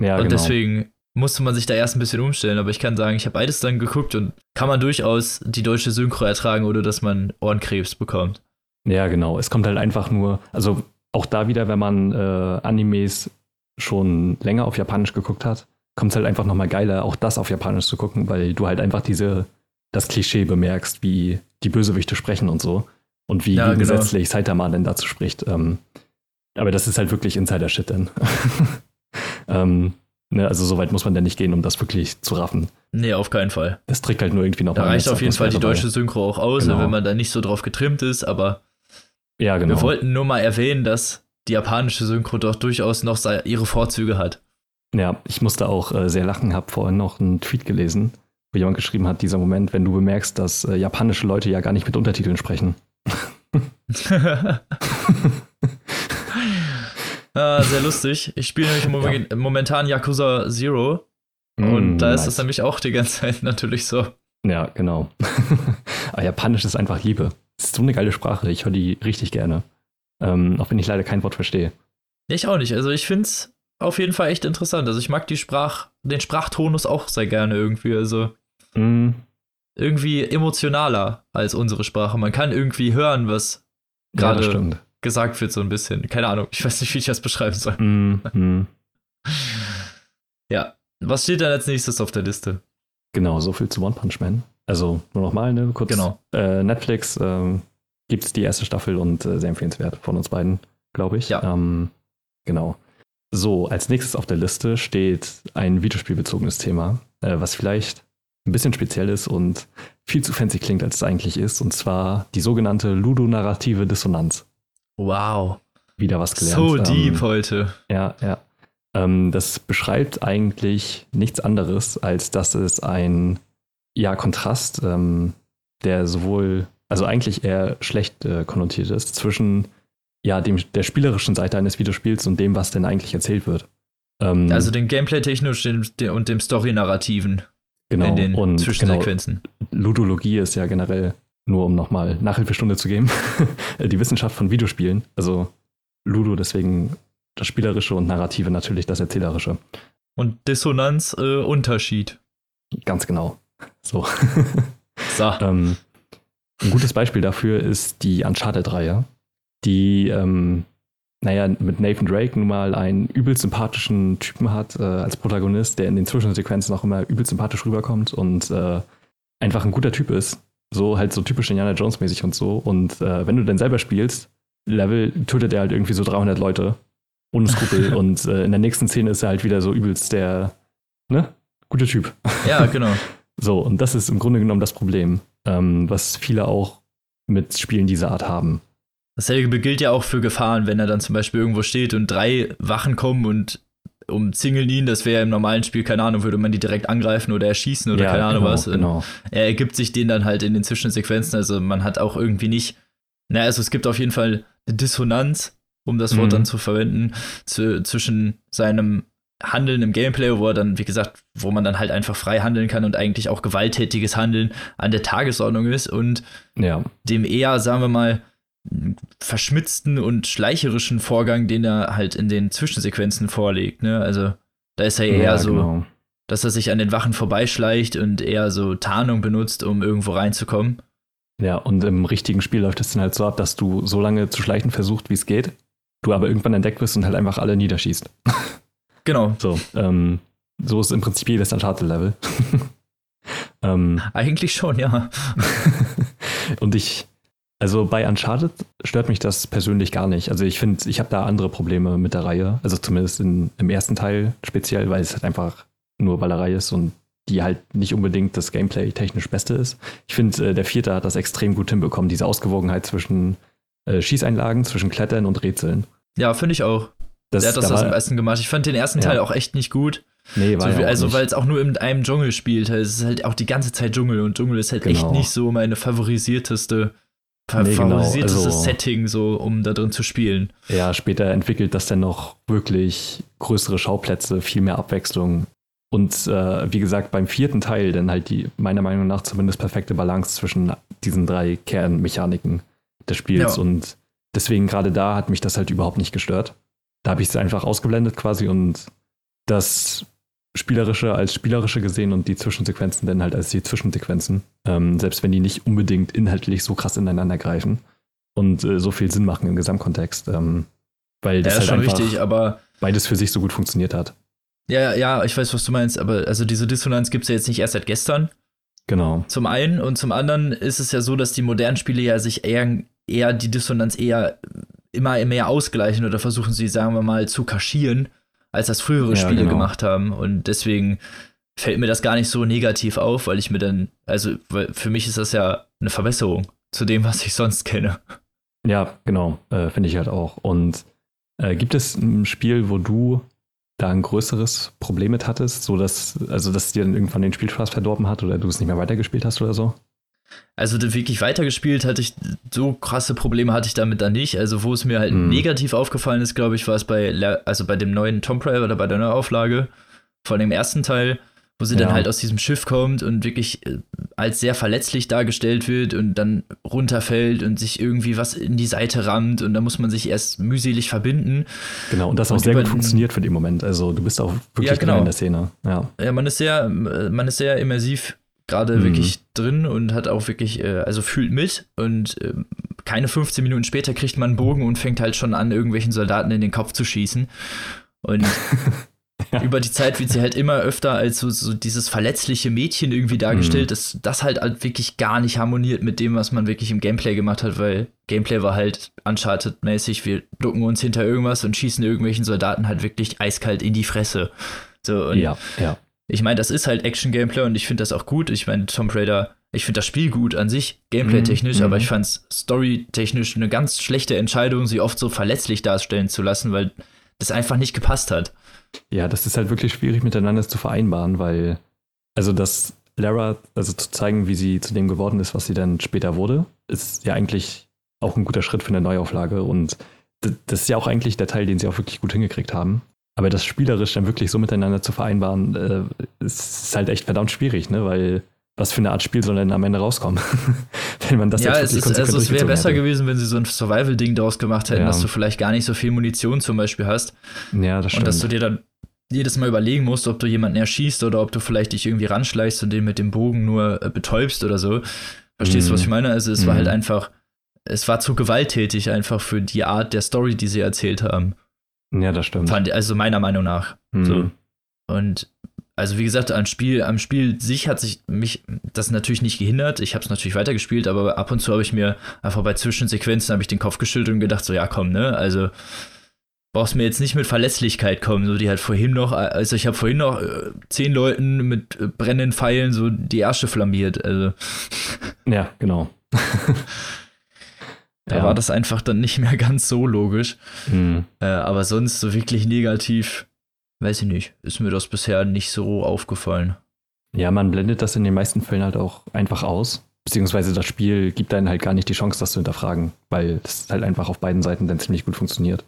ja und genau. deswegen musste man sich da erst ein bisschen umstellen. Aber ich kann sagen, ich habe beides dann geguckt und kann man durchaus die deutsche Synchro ertragen, ohne dass man Ohrenkrebs bekommt. Ja, genau. Es kommt halt einfach nur, also auch da wieder, wenn man äh, Animes schon länger auf Japanisch geguckt hat, kommt es halt einfach nochmal geiler, auch das auf Japanisch zu gucken, weil du halt einfach diese, das Klischee bemerkst, wie die Bösewichte sprechen und so. Und wie Ja, genau. gegensätzlich Saitama denn dazu spricht. Ähm, aber das ist halt wirklich Insider-Shit dann. ähm, ne, also so weit muss man dann nicht gehen, um das wirklich zu raffen. Nee, auf keinen Fall. Das trägt halt nur irgendwie noch Da reicht auf jeden Fall die deutsche Synchro auch aus, Genau. wenn man da nicht so drauf getrimmt ist, aber. Ja, genau. wir wollten nur mal erwähnen, dass die japanische Synchro doch durchaus noch ihre Vorzüge hat. Ja, ich musste auch äh, sehr lachen, habe vorhin noch einen Tweet gelesen, wo jemand geschrieben hat, dieser Moment, wenn du bemerkst, dass äh, japanische Leute ja gar nicht mit Untertiteln sprechen. ah, sehr lustig. Ich spiele nämlich momen- momentan Yakuza Zero und Mm, da ist das nämlich auch die ganze Zeit natürlich so. Ja, genau. Aber Japanisch ist einfach Liebe. Es ist so eine geile Sprache, ich höre die richtig gerne. Ähm, auch wenn ich leider kein Wort verstehe. Ich auch nicht. Also ich finde es auf jeden Fall echt interessant. Also ich mag die Sprach, den Sprachtonus auch sehr gerne irgendwie. Also Mm, irgendwie emotionaler als unsere Sprache. Man kann irgendwie hören, was gerade ja, gesagt wird, so ein bisschen. Keine Ahnung, ich weiß nicht, wie ich das beschreiben soll. Mm, mm. Ja, was steht dann als nächstes auf der Liste? Genau, so viel zu One Punch Man. Also nur nochmal, ne, kurz. Genau. Äh, Netflix ähm, gibt es die erste Staffel und äh, sehr empfehlenswert von uns beiden, glaube ich. Ja. Ähm, genau. So, als nächstes auf der Liste steht ein videospielbezogenes Thema, äh, was vielleicht ein bisschen speziell ist und viel zu fancy klingt, als es eigentlich ist, und zwar die sogenannte ludonarrative Dissonanz. Wow. Wieder was gelernt. So deep ähm, heute. Ja, ja. Ähm, das beschreibt eigentlich nichts anderes, als dass es ein ja, Kontrast, ähm, der sowohl, also eigentlich eher schlecht äh, konnotiert ist, zwischen ja, dem, der spielerischen Seite eines Videospiels und dem, was denn eigentlich erzählt wird. Ähm, also den Gameplay-technisch und dem Story-Narrativen. Genau, in den und Zwischensequenzen. Genau, Ludologie ist ja generell, nur um nochmal Nachhilfestunde zu geben, die Wissenschaft von Videospielen. Also Ludo deswegen das Spielerische und Narrative natürlich das Erzählerische. Und Dissonanz, äh, Unterschied. Ganz genau. So. so. ähm, ein gutes Beispiel dafür ist die Uncharted-Reihe, die, ähm, naja, mit Nathan Drake nun mal einen übel sympathischen Typen hat äh, als Protagonist, der in den Zwischensequenzen auch immer übel sympathisch rüberkommt und äh, einfach ein guter Typ ist. So halt so typisch Indiana Jones-mäßig und so. Und äh, wenn du dann selber spielst, Level tötet er halt irgendwie so 300 Leute ohne Skrupel. und äh, in der nächsten Szene ist er halt wieder so übelst der, ne? Guter Typ. Ja, genau. so, und das ist im Grunde genommen das Problem, ähm, was viele auch mit Spielen dieser Art haben. Dasselbe gilt ja auch für Gefahren, wenn er dann zum Beispiel irgendwo steht und drei Wachen kommen und umzingeln ihn. Das wäre ja im normalen Spiel, keine Ahnung, würde man die direkt angreifen oder erschießen oder Ja, keine Ahnung genau, was. Und Genau. Er ergibt sich den dann halt in den Zwischensequenzen. Also man hat auch irgendwie nicht. Na, also es gibt auf jeden Fall eine Dissonanz, um das Wort Mhm. dann zu verwenden, zu, zwischen seinem Handeln im Gameplay, wo er dann, wie gesagt, wo man dann halt einfach frei handeln kann und eigentlich auch gewalttätiges Handeln an der Tagesordnung ist und Ja, dem eher, sagen wir mal, verschmitzten und schleicherischen Vorgang, den er halt in den Zwischensequenzen vorlegt. Ne? Also da ist er eher ja, so, genau. dass er sich an den Wachen vorbeischleicht und eher so Tarnung benutzt, um irgendwo reinzukommen. Ja, und im richtigen Spiel läuft es dann halt so ab, dass du so lange zu schleichen versuchst, wie es geht, du aber irgendwann entdeckt wirst und halt einfach alle niederschießt. Genau. So, ähm, so ist im Prinzip jedes Uncharted-Level. ähm, Eigentlich schon, ja. und ich, also bei Uncharted stört mich das persönlich gar nicht. Also ich finde, ich habe da andere Probleme mit der Reihe. Also zumindest in, im ersten Teil speziell, weil es halt einfach nur Ballerei ist und die halt nicht unbedingt das Gameplay technisch Beste ist. Ich finde, äh, der vierte hat das extrem gut hinbekommen, diese Ausgewogenheit zwischen äh, Schießeinlagen, zwischen Klettern und Rätseln. Ja, finde ich auch. Das, Der hat das da am besten gemacht. Ich fand den ersten Ja. Teil auch echt nicht gut. Nee, war So, ja also, weil es auch nur in einem Dschungel spielt. Es ist halt auch die ganze Zeit Dschungel und Dschungel ist halt echt Genau. nicht so meine favorisierteste, fa Nee, genau. Also- Setting, so um da drin zu spielen. Ja, später entwickelt das dann noch wirklich größere Schauplätze, viel mehr Abwechslung. Und äh, wie gesagt, beim vierten Teil dann halt die, meiner Meinung nach, zumindest perfekte Balance zwischen diesen drei Kernmechaniken des Spiels. Ja. Und deswegen gerade da hat mich das halt überhaupt nicht gestört. Da habe ich es einfach ausgeblendet quasi und das Spielerische als Spielerische gesehen und die Zwischensequenzen dann halt als die Zwischensequenzen. Ähm, selbst wenn die nicht unbedingt inhaltlich so krass ineinander greifen und äh, so viel Sinn machen im Gesamtkontext. Ähm, weil Ja, das ist halt schon einfach richtig, aber beides für sich so gut funktioniert hat. ja, ja, ich weiß, was du meinst, aber also diese Dissonanz gibt es ja jetzt nicht erst seit gestern. Genau. Zum einen und zum anderen ist es ja so, dass die modernen Spiele ja sich eher, eher die Dissonanz eher immer mehr ausgleichen oder versuchen sie, sagen wir mal, zu kaschieren, als das frühere Ja, Spiele genau. gemacht haben. Und deswegen fällt mir das gar nicht so negativ auf, weil ich mir dann, also weil für mich ist das ja eine Verbesserung zu dem, was ich sonst kenne. Ja, genau. Äh, Finde ich halt auch. Und äh, gibt es ein Spiel, wo du da ein größeres Problem mit hattest, so dass, also dass dir dann irgendwann den Spielspaß verdorben hat oder du es nicht mehr weitergespielt hast oder so? Also wirklich weitergespielt hatte ich, so krasse Probleme hatte ich damit dann nicht. Also wo es mir halt Mhm. negativ aufgefallen ist, glaube ich, war es bei, also bei dem neuen Tomb Raider oder bei der Neuauflage von dem ersten Teil, wo sie dann Ja. halt aus diesem Schiff kommt und wirklich äh, als sehr verletzlich dargestellt wird und dann runterfällt und sich irgendwie was in die Seite rammt und da muss man sich erst mühselig verbinden. Genau, und das Und auch sehr gut funktioniert für den Moment. Also du bist auch wirklich Ja, drin genau. in der Szene. Ja. Ja, man ist sehr, äh, man ist sehr immersiv gerade mhm. wirklich drin und hat auch wirklich, äh, also fühlt mit und äh, keine 15 Minuten später kriegt man einen Bogen und fängt halt schon an, irgendwelchen Soldaten in den Kopf zu schießen. Und ja. über die Zeit wird sie halt immer öfter als so, so dieses verletzliche Mädchen irgendwie dargestellt, mhm. dass das halt, halt wirklich gar nicht harmoniert mit dem, was man wirklich im Gameplay gemacht hat, weil Gameplay war halt Uncharted-mäßig, wir ducken uns hinter irgendwas und schießen irgendwelchen Soldaten halt wirklich eiskalt in die Fresse. So, und ja, ja. Ich meine, das ist halt Action-Gameplay und ich finde das auch gut. Ich meine, Tomb Raider, ich finde das Spiel gut an sich, gameplay-technisch, mhm. aber ich fand es story-technisch eine ganz schlechte Entscheidung, sie oft so verletzlich darstellen zu lassen, weil das einfach nicht gepasst hat. Ja, das ist halt wirklich schwierig miteinander zu vereinbaren, weil, also das Lara, also zu zeigen, wie sie zu dem geworden ist, was sie dann später wurde, ist ja eigentlich auch ein guter Schritt für eine Neuauflage und das ist ja auch eigentlich der Teil, den sie auch wirklich gut hingekriegt haben. Aber das spielerisch dann wirklich so miteinander zu vereinbaren, äh, ist halt echt verdammt schwierig, ne? Weil was für eine Art Spiel soll denn am Ende rauskommen? wenn man das ja, jetzt es, ist, also es wäre besser hätte. gewesen, wenn sie so ein Survival-Ding daraus gemacht hätten, ja. dass du vielleicht gar nicht so viel Munition zum Beispiel hast. Ja, das stimmt. Und dass du dir dann jedes Mal überlegen musst, ob du jemanden erschießt oder ob du vielleicht dich irgendwie ranschleichst und den mit dem Bogen nur äh, betäubst oder so. Verstehst du, mm. was ich meine? Also es mm. war halt mhm. einfach, es war zu gewalttätig einfach für die Art der Story, die sie erzählt haben. Ja, das stimmt. Fand, also meiner Meinung nach. Mm. So. Und also wie gesagt, am Spiel, am Spiel sich hat sich mich das natürlich nicht gehindert. Ich habe es natürlich weitergespielt, aber ab und zu habe ich mir einfach bei Zwischensequenzen habe ich den Kopf geschüttelt und gedacht so, ja komm, ne, also brauchst mir jetzt nicht mit Verletzlichkeit kommen, so die hat vorhin noch, also ich habe vorhin noch äh, zehn Leuten mit äh, brennenden Pfeilen so die Ärsche flammiert, also ja, genau. da ja. war das einfach dann nicht mehr ganz so logisch, mhm. äh, aber sonst so wirklich negativ Weiß ich nicht. Ist mir das bisher nicht so aufgefallen. Ja, man blendet das in den meisten Fällen halt auch einfach aus. Beziehungsweise das Spiel gibt einem halt gar nicht die Chance, das zu hinterfragen, weil das halt einfach auf beiden Seiten dann ziemlich gut funktioniert.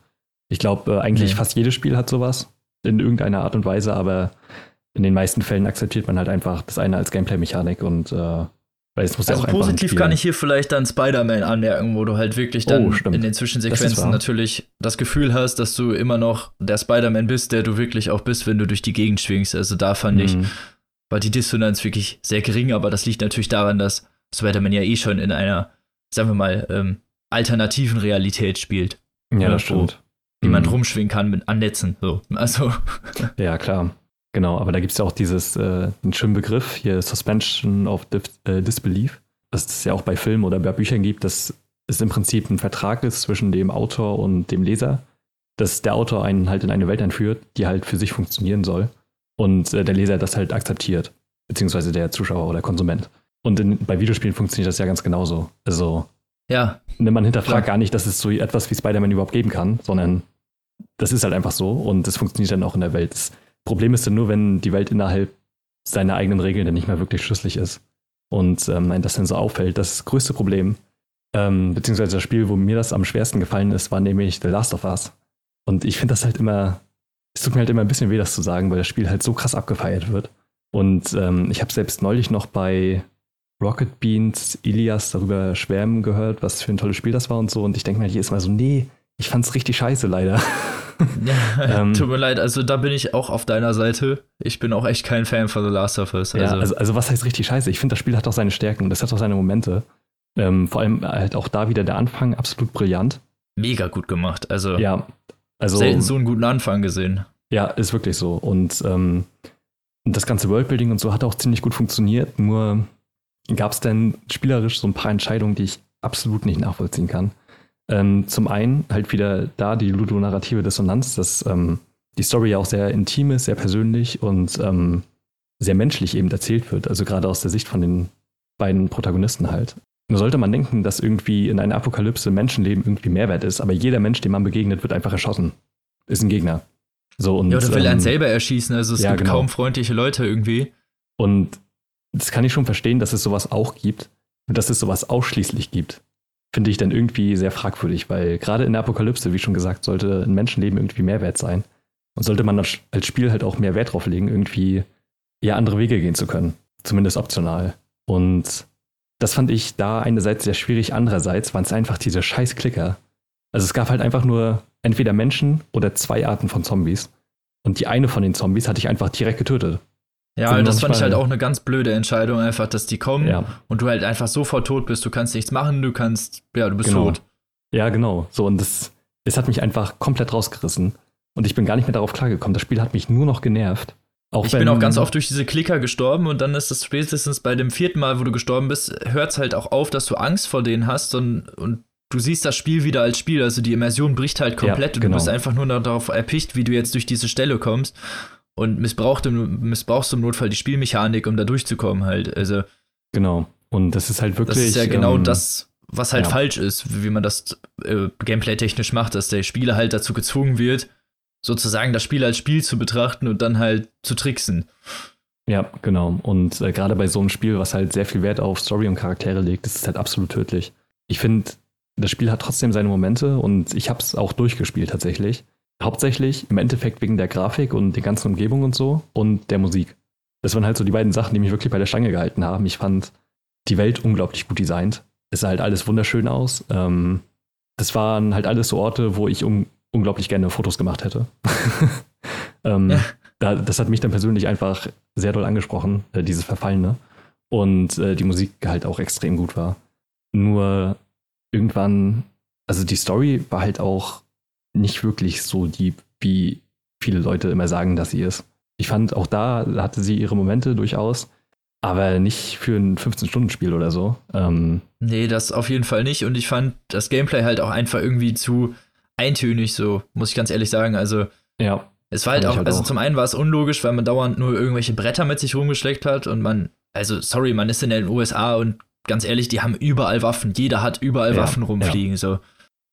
Ich glaube, äh, eigentlich nee. fast jedes Spiel hat sowas in irgendeiner Art und Weise, aber in den meisten Fällen akzeptiert man halt einfach das eine als Gameplay-Mechanik und äh, weil es muss also ja auch positiv kann ich hier vielleicht dann Spider-Man anmerken, wo du halt wirklich dann oh, in den Zwischensequenzen das natürlich das Gefühl hast, dass du immer noch der Spider-Man bist, der du wirklich auch bist, wenn du durch die Gegend schwingst. Also da fand mhm. ich, war die Dissonanz wirklich sehr gering, aber das liegt natürlich daran, dass Spider-Man ja eh schon in einer, sagen wir mal, ähm, alternativen Realität spielt. Ja, das stimmt. Niemand mhm. rumschwingen kann mit Annetzen. So. Also. Ja, klar. Genau, aber da gibt es ja auch dieses, äh, einen schönen Begriff, hier Suspension of äh, Disbelief, dass es ja auch bei Filmen oder bei Büchern gibt, dass es im Prinzip ein Vertrag ist zwischen dem Autor und dem Leser, dass der Autor einen halt in eine Welt einführt, die halt für sich funktionieren soll und äh, der Leser das halt akzeptiert, beziehungsweise der Zuschauer oder Konsument. Und in, bei Videospielen funktioniert das ja ganz genauso. Also, ja. Ne, man hinterfragt klar. gar nicht, dass es so etwas wie Spider-Man überhaupt geben kann, sondern das ist halt einfach so und es funktioniert dann auch in der Welt. Das, Problem ist dann nur, wenn die Welt innerhalb seiner eigenen Regeln dann nicht mehr wirklich schlüssig ist. Und ähm, das dann so auffällt. Das, größte Problem, ähm, beziehungsweise das Spiel, wo mir das am schwersten gefallen ist, war nämlich The Last of Us. Und ich finde das halt immer, es tut mir halt immer ein bisschen weh, das zu sagen, weil das Spiel halt so krass abgefeiert wird. Und ähm, ich habe selbst neulich noch bei Rocket Beans Ilias darüber schwärmen gehört, was für ein tolles Spiel das war und so. Und ich denke mir halt jedes Mal so, nee, ich fand's richtig scheiße leider. Ähm, tut mir leid, also da bin ich auch auf deiner Seite. Ich bin auch echt kein Fan von The Last of Us. Also, ja, also, also was heißt richtig scheiße? Ich finde, das Spiel hat auch seine Stärken und es hat auch seine Momente. Ähm, vor allem halt auch da wieder der Anfang absolut brillant. Mega gut gemacht. Also, ja, also selten so einen guten Anfang gesehen. Ja, ist wirklich so. Und ähm, das ganze Worldbuilding und so hat auch ziemlich gut funktioniert. Nur gab es dann spielerisch so ein paar Entscheidungen, die ich absolut nicht nachvollziehen kann. Ähm, zum einen halt wieder da die ludonarrative Dissonanz, dass ähm, die Story ja auch sehr intim ist, sehr persönlich und ähm, sehr menschlich eben erzählt wird, also gerade aus der Sicht von den beiden Protagonisten halt. Nur sollte man denken, dass irgendwie in einer Apokalypse Menschenleben irgendwie Mehrwert ist, aber jeder Mensch, dem man begegnet, wird einfach erschossen. Ist ein Gegner. So, und, ja, oder will ähm, einen selber erschießen, also es ja, gibt genau. kaum freundliche Leute irgendwie. Und das kann ich schon verstehen, dass es sowas auch gibt und dass es sowas ausschließlich gibt finde ich dann irgendwie sehr fragwürdig, weil gerade in der Apokalypse, wie schon gesagt, sollte ein Menschenleben irgendwie Mehrwert sein. Und sollte man als Spiel halt auch mehr Wert drauf legen, irgendwie ja andere Wege gehen zu können. Zumindest optional. Und das fand ich da einerseits sehr schwierig, andererseits waren es einfach diese scheiß Klicker. Also es gab halt einfach nur entweder Menschen oder zwei Arten von Zombies. Und die eine von den Zombies hatte ich einfach direkt getötet. Ja, das fand ich halt auch eine ganz blöde Entscheidung, einfach, dass die kommen ja. und du halt einfach sofort tot bist. Du kannst nichts machen, du kannst, ja, du bist genau. tot. Ja, genau. So, und das, es hat mich einfach komplett rausgerissen. Und ich bin gar nicht mehr darauf klargekommen. Das Spiel hat mich nur noch genervt. Auch ich bin auch ganz oft durch diese Klicker gestorben und dann ist das spätestens bei dem vierten Mal, wo du gestorben bist, hört es halt auch auf, dass du Angst vor denen hast und, und du siehst das Spiel wieder als Spiel. Also die Immersion bricht halt komplett ja, genau. und du bist einfach nur darauf erpicht, wie du jetzt durch diese Stelle kommst und missbrauchst im, missbrauchst im Notfall die Spielmechanik, um da durchzukommen halt. Also genau. Und das ist halt wirklich. Das ist ja genau ähm, das, was halt ja. falsch ist, wie man das äh, gameplay-technisch macht, dass der Spieler halt dazu gezwungen wird, sozusagen das Spiel als Spiel zu betrachten und dann halt zu tricksen. Ja, genau. Und äh, gerade bei so einem Spiel, was halt sehr viel Wert auf Story und Charaktere legt, ist es halt absolut tödlich. Ich finde, das Spiel hat trotzdem seine Momente und ich habe es auch durchgespielt tatsächlich. Hauptsächlich im Endeffekt wegen der Grafik und der ganzen Umgebung und so und der Musik. Das waren halt so die beiden Sachen, die mich wirklich bei der Stange gehalten haben. Ich fand die Welt unglaublich gut designt. Es sah halt alles wunderschön aus. Ähm, das waren halt alles so Orte, wo ich um, unglaublich gerne Fotos gemacht hätte. ähm, ja. da, das hat mich dann persönlich einfach sehr doll angesprochen, äh, dieses Verfallene. Und äh, die Musik halt auch extrem gut war. Nur irgendwann, also die Story war halt auch nicht wirklich so deep, wie viele Leute immer sagen, dass sie ist. Ich fand, auch da hatte sie ihre Momente durchaus, aber nicht für ein 15-Stunden-Spiel oder so. Ähm, nee, das auf jeden Fall nicht. Und ich fand das Gameplay halt auch einfach irgendwie zu eintönig, so, muss ich ganz ehrlich sagen. Also, ja. Es war halt auch, halt also auch. zum einen war es unlogisch, weil man dauernd nur irgendwelche Bretter mit sich rumgeschleckt hat und man, also sorry, man ist in den USA und ganz ehrlich, die haben überall Waffen. Jeder hat überall ja, Waffen rumfliegen, ja. so.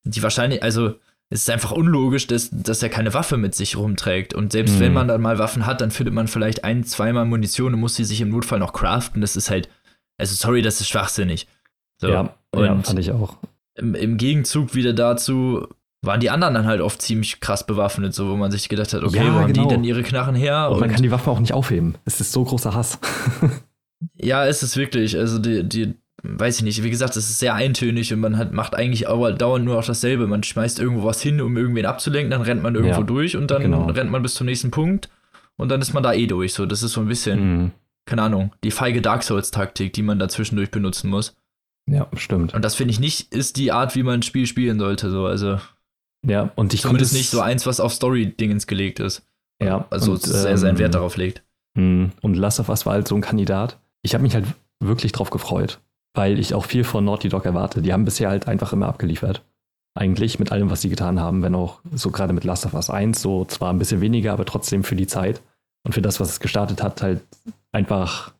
Die wahrscheinlich, also es ist einfach unlogisch, dass, dass er keine Waffe mit sich rumträgt. Und selbst mhm. wenn man dann mal Waffen hat, dann findet man vielleicht ein, zweimal Munition und muss sie sich im Notfall noch craften. Das ist halt, also sorry, das ist schwachsinnig. So. Ja, und ja, fand ich auch. Im, Im Gegenzug wieder dazu waren die anderen dann halt oft ziemlich krass bewaffnet, so wo man sich gedacht hat, okay, ja, wo haben genau. die denn ihre Knarren her? Und, und man kann die Waffe auch nicht aufheben. Es ist so großer Hass. ja, ist es wirklich. Also die, die, weiß ich nicht, wie gesagt, es ist sehr eintönig und man hat, macht eigentlich aber dauernd nur auch dasselbe. Man schmeißt irgendwo was hin, um irgendwen abzulenken, dann rennt man irgendwo ja, durch und dann genau. rennt man bis zum nächsten Punkt und dann ist man da eh durch. So, das ist so ein bisschen, mhm. keine Ahnung, die feige Dark Souls-Taktik, die man da zwischendurch benutzen muss. Ja, stimmt. Und das finde ich nicht, ist die Art, wie man ein Spiel spielen sollte. So, also. Ja, und ich Zumindest nicht so eins, was auf Story-Dingens gelegt ist. Ja. Also und, sehr ähm, seinen Wert darauf legt. Hm, und Last of Us war halt so ein Kandidat. Ich habe mich halt wirklich drauf gefreut, weil ich auch viel von Naughty Dog erwarte. Die haben bisher halt einfach immer abgeliefert. Eigentlich mit allem, was sie getan haben, wenn auch so gerade mit Last of Us 1, so zwar ein bisschen weniger, aber trotzdem für die Zeit und für das, was es gestartet hat, halt einfach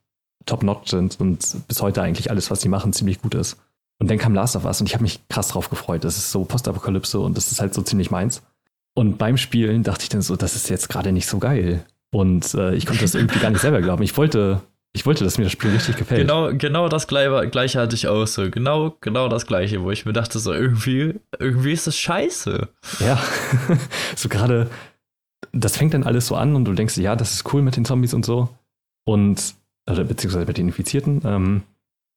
top-notch sind und bis heute eigentlich alles, was sie machen, ziemlich gut ist. Und dann kam Last of Us und ich habe mich krass drauf gefreut. Das ist so Postapokalypse und das ist halt so ziemlich meins. Und beim Spielen dachte ich dann so, das ist jetzt gerade nicht so geil. Und äh, ich konnte das irgendwie gar nicht selber glauben. Ich wollte, ich wollte, dass mir das Spiel richtig gefällt. Genau, genau das gleiche, gleiche hatte ich auch so. Genau, genau das gleiche, wo ich mir dachte, so irgendwie, irgendwie ist das scheiße. Ja, so gerade, das fängt dann alles so an und du denkst, ja, das ist cool mit den Zombies und so. Und, oder beziehungsweise mit den Infizierten. Ähm,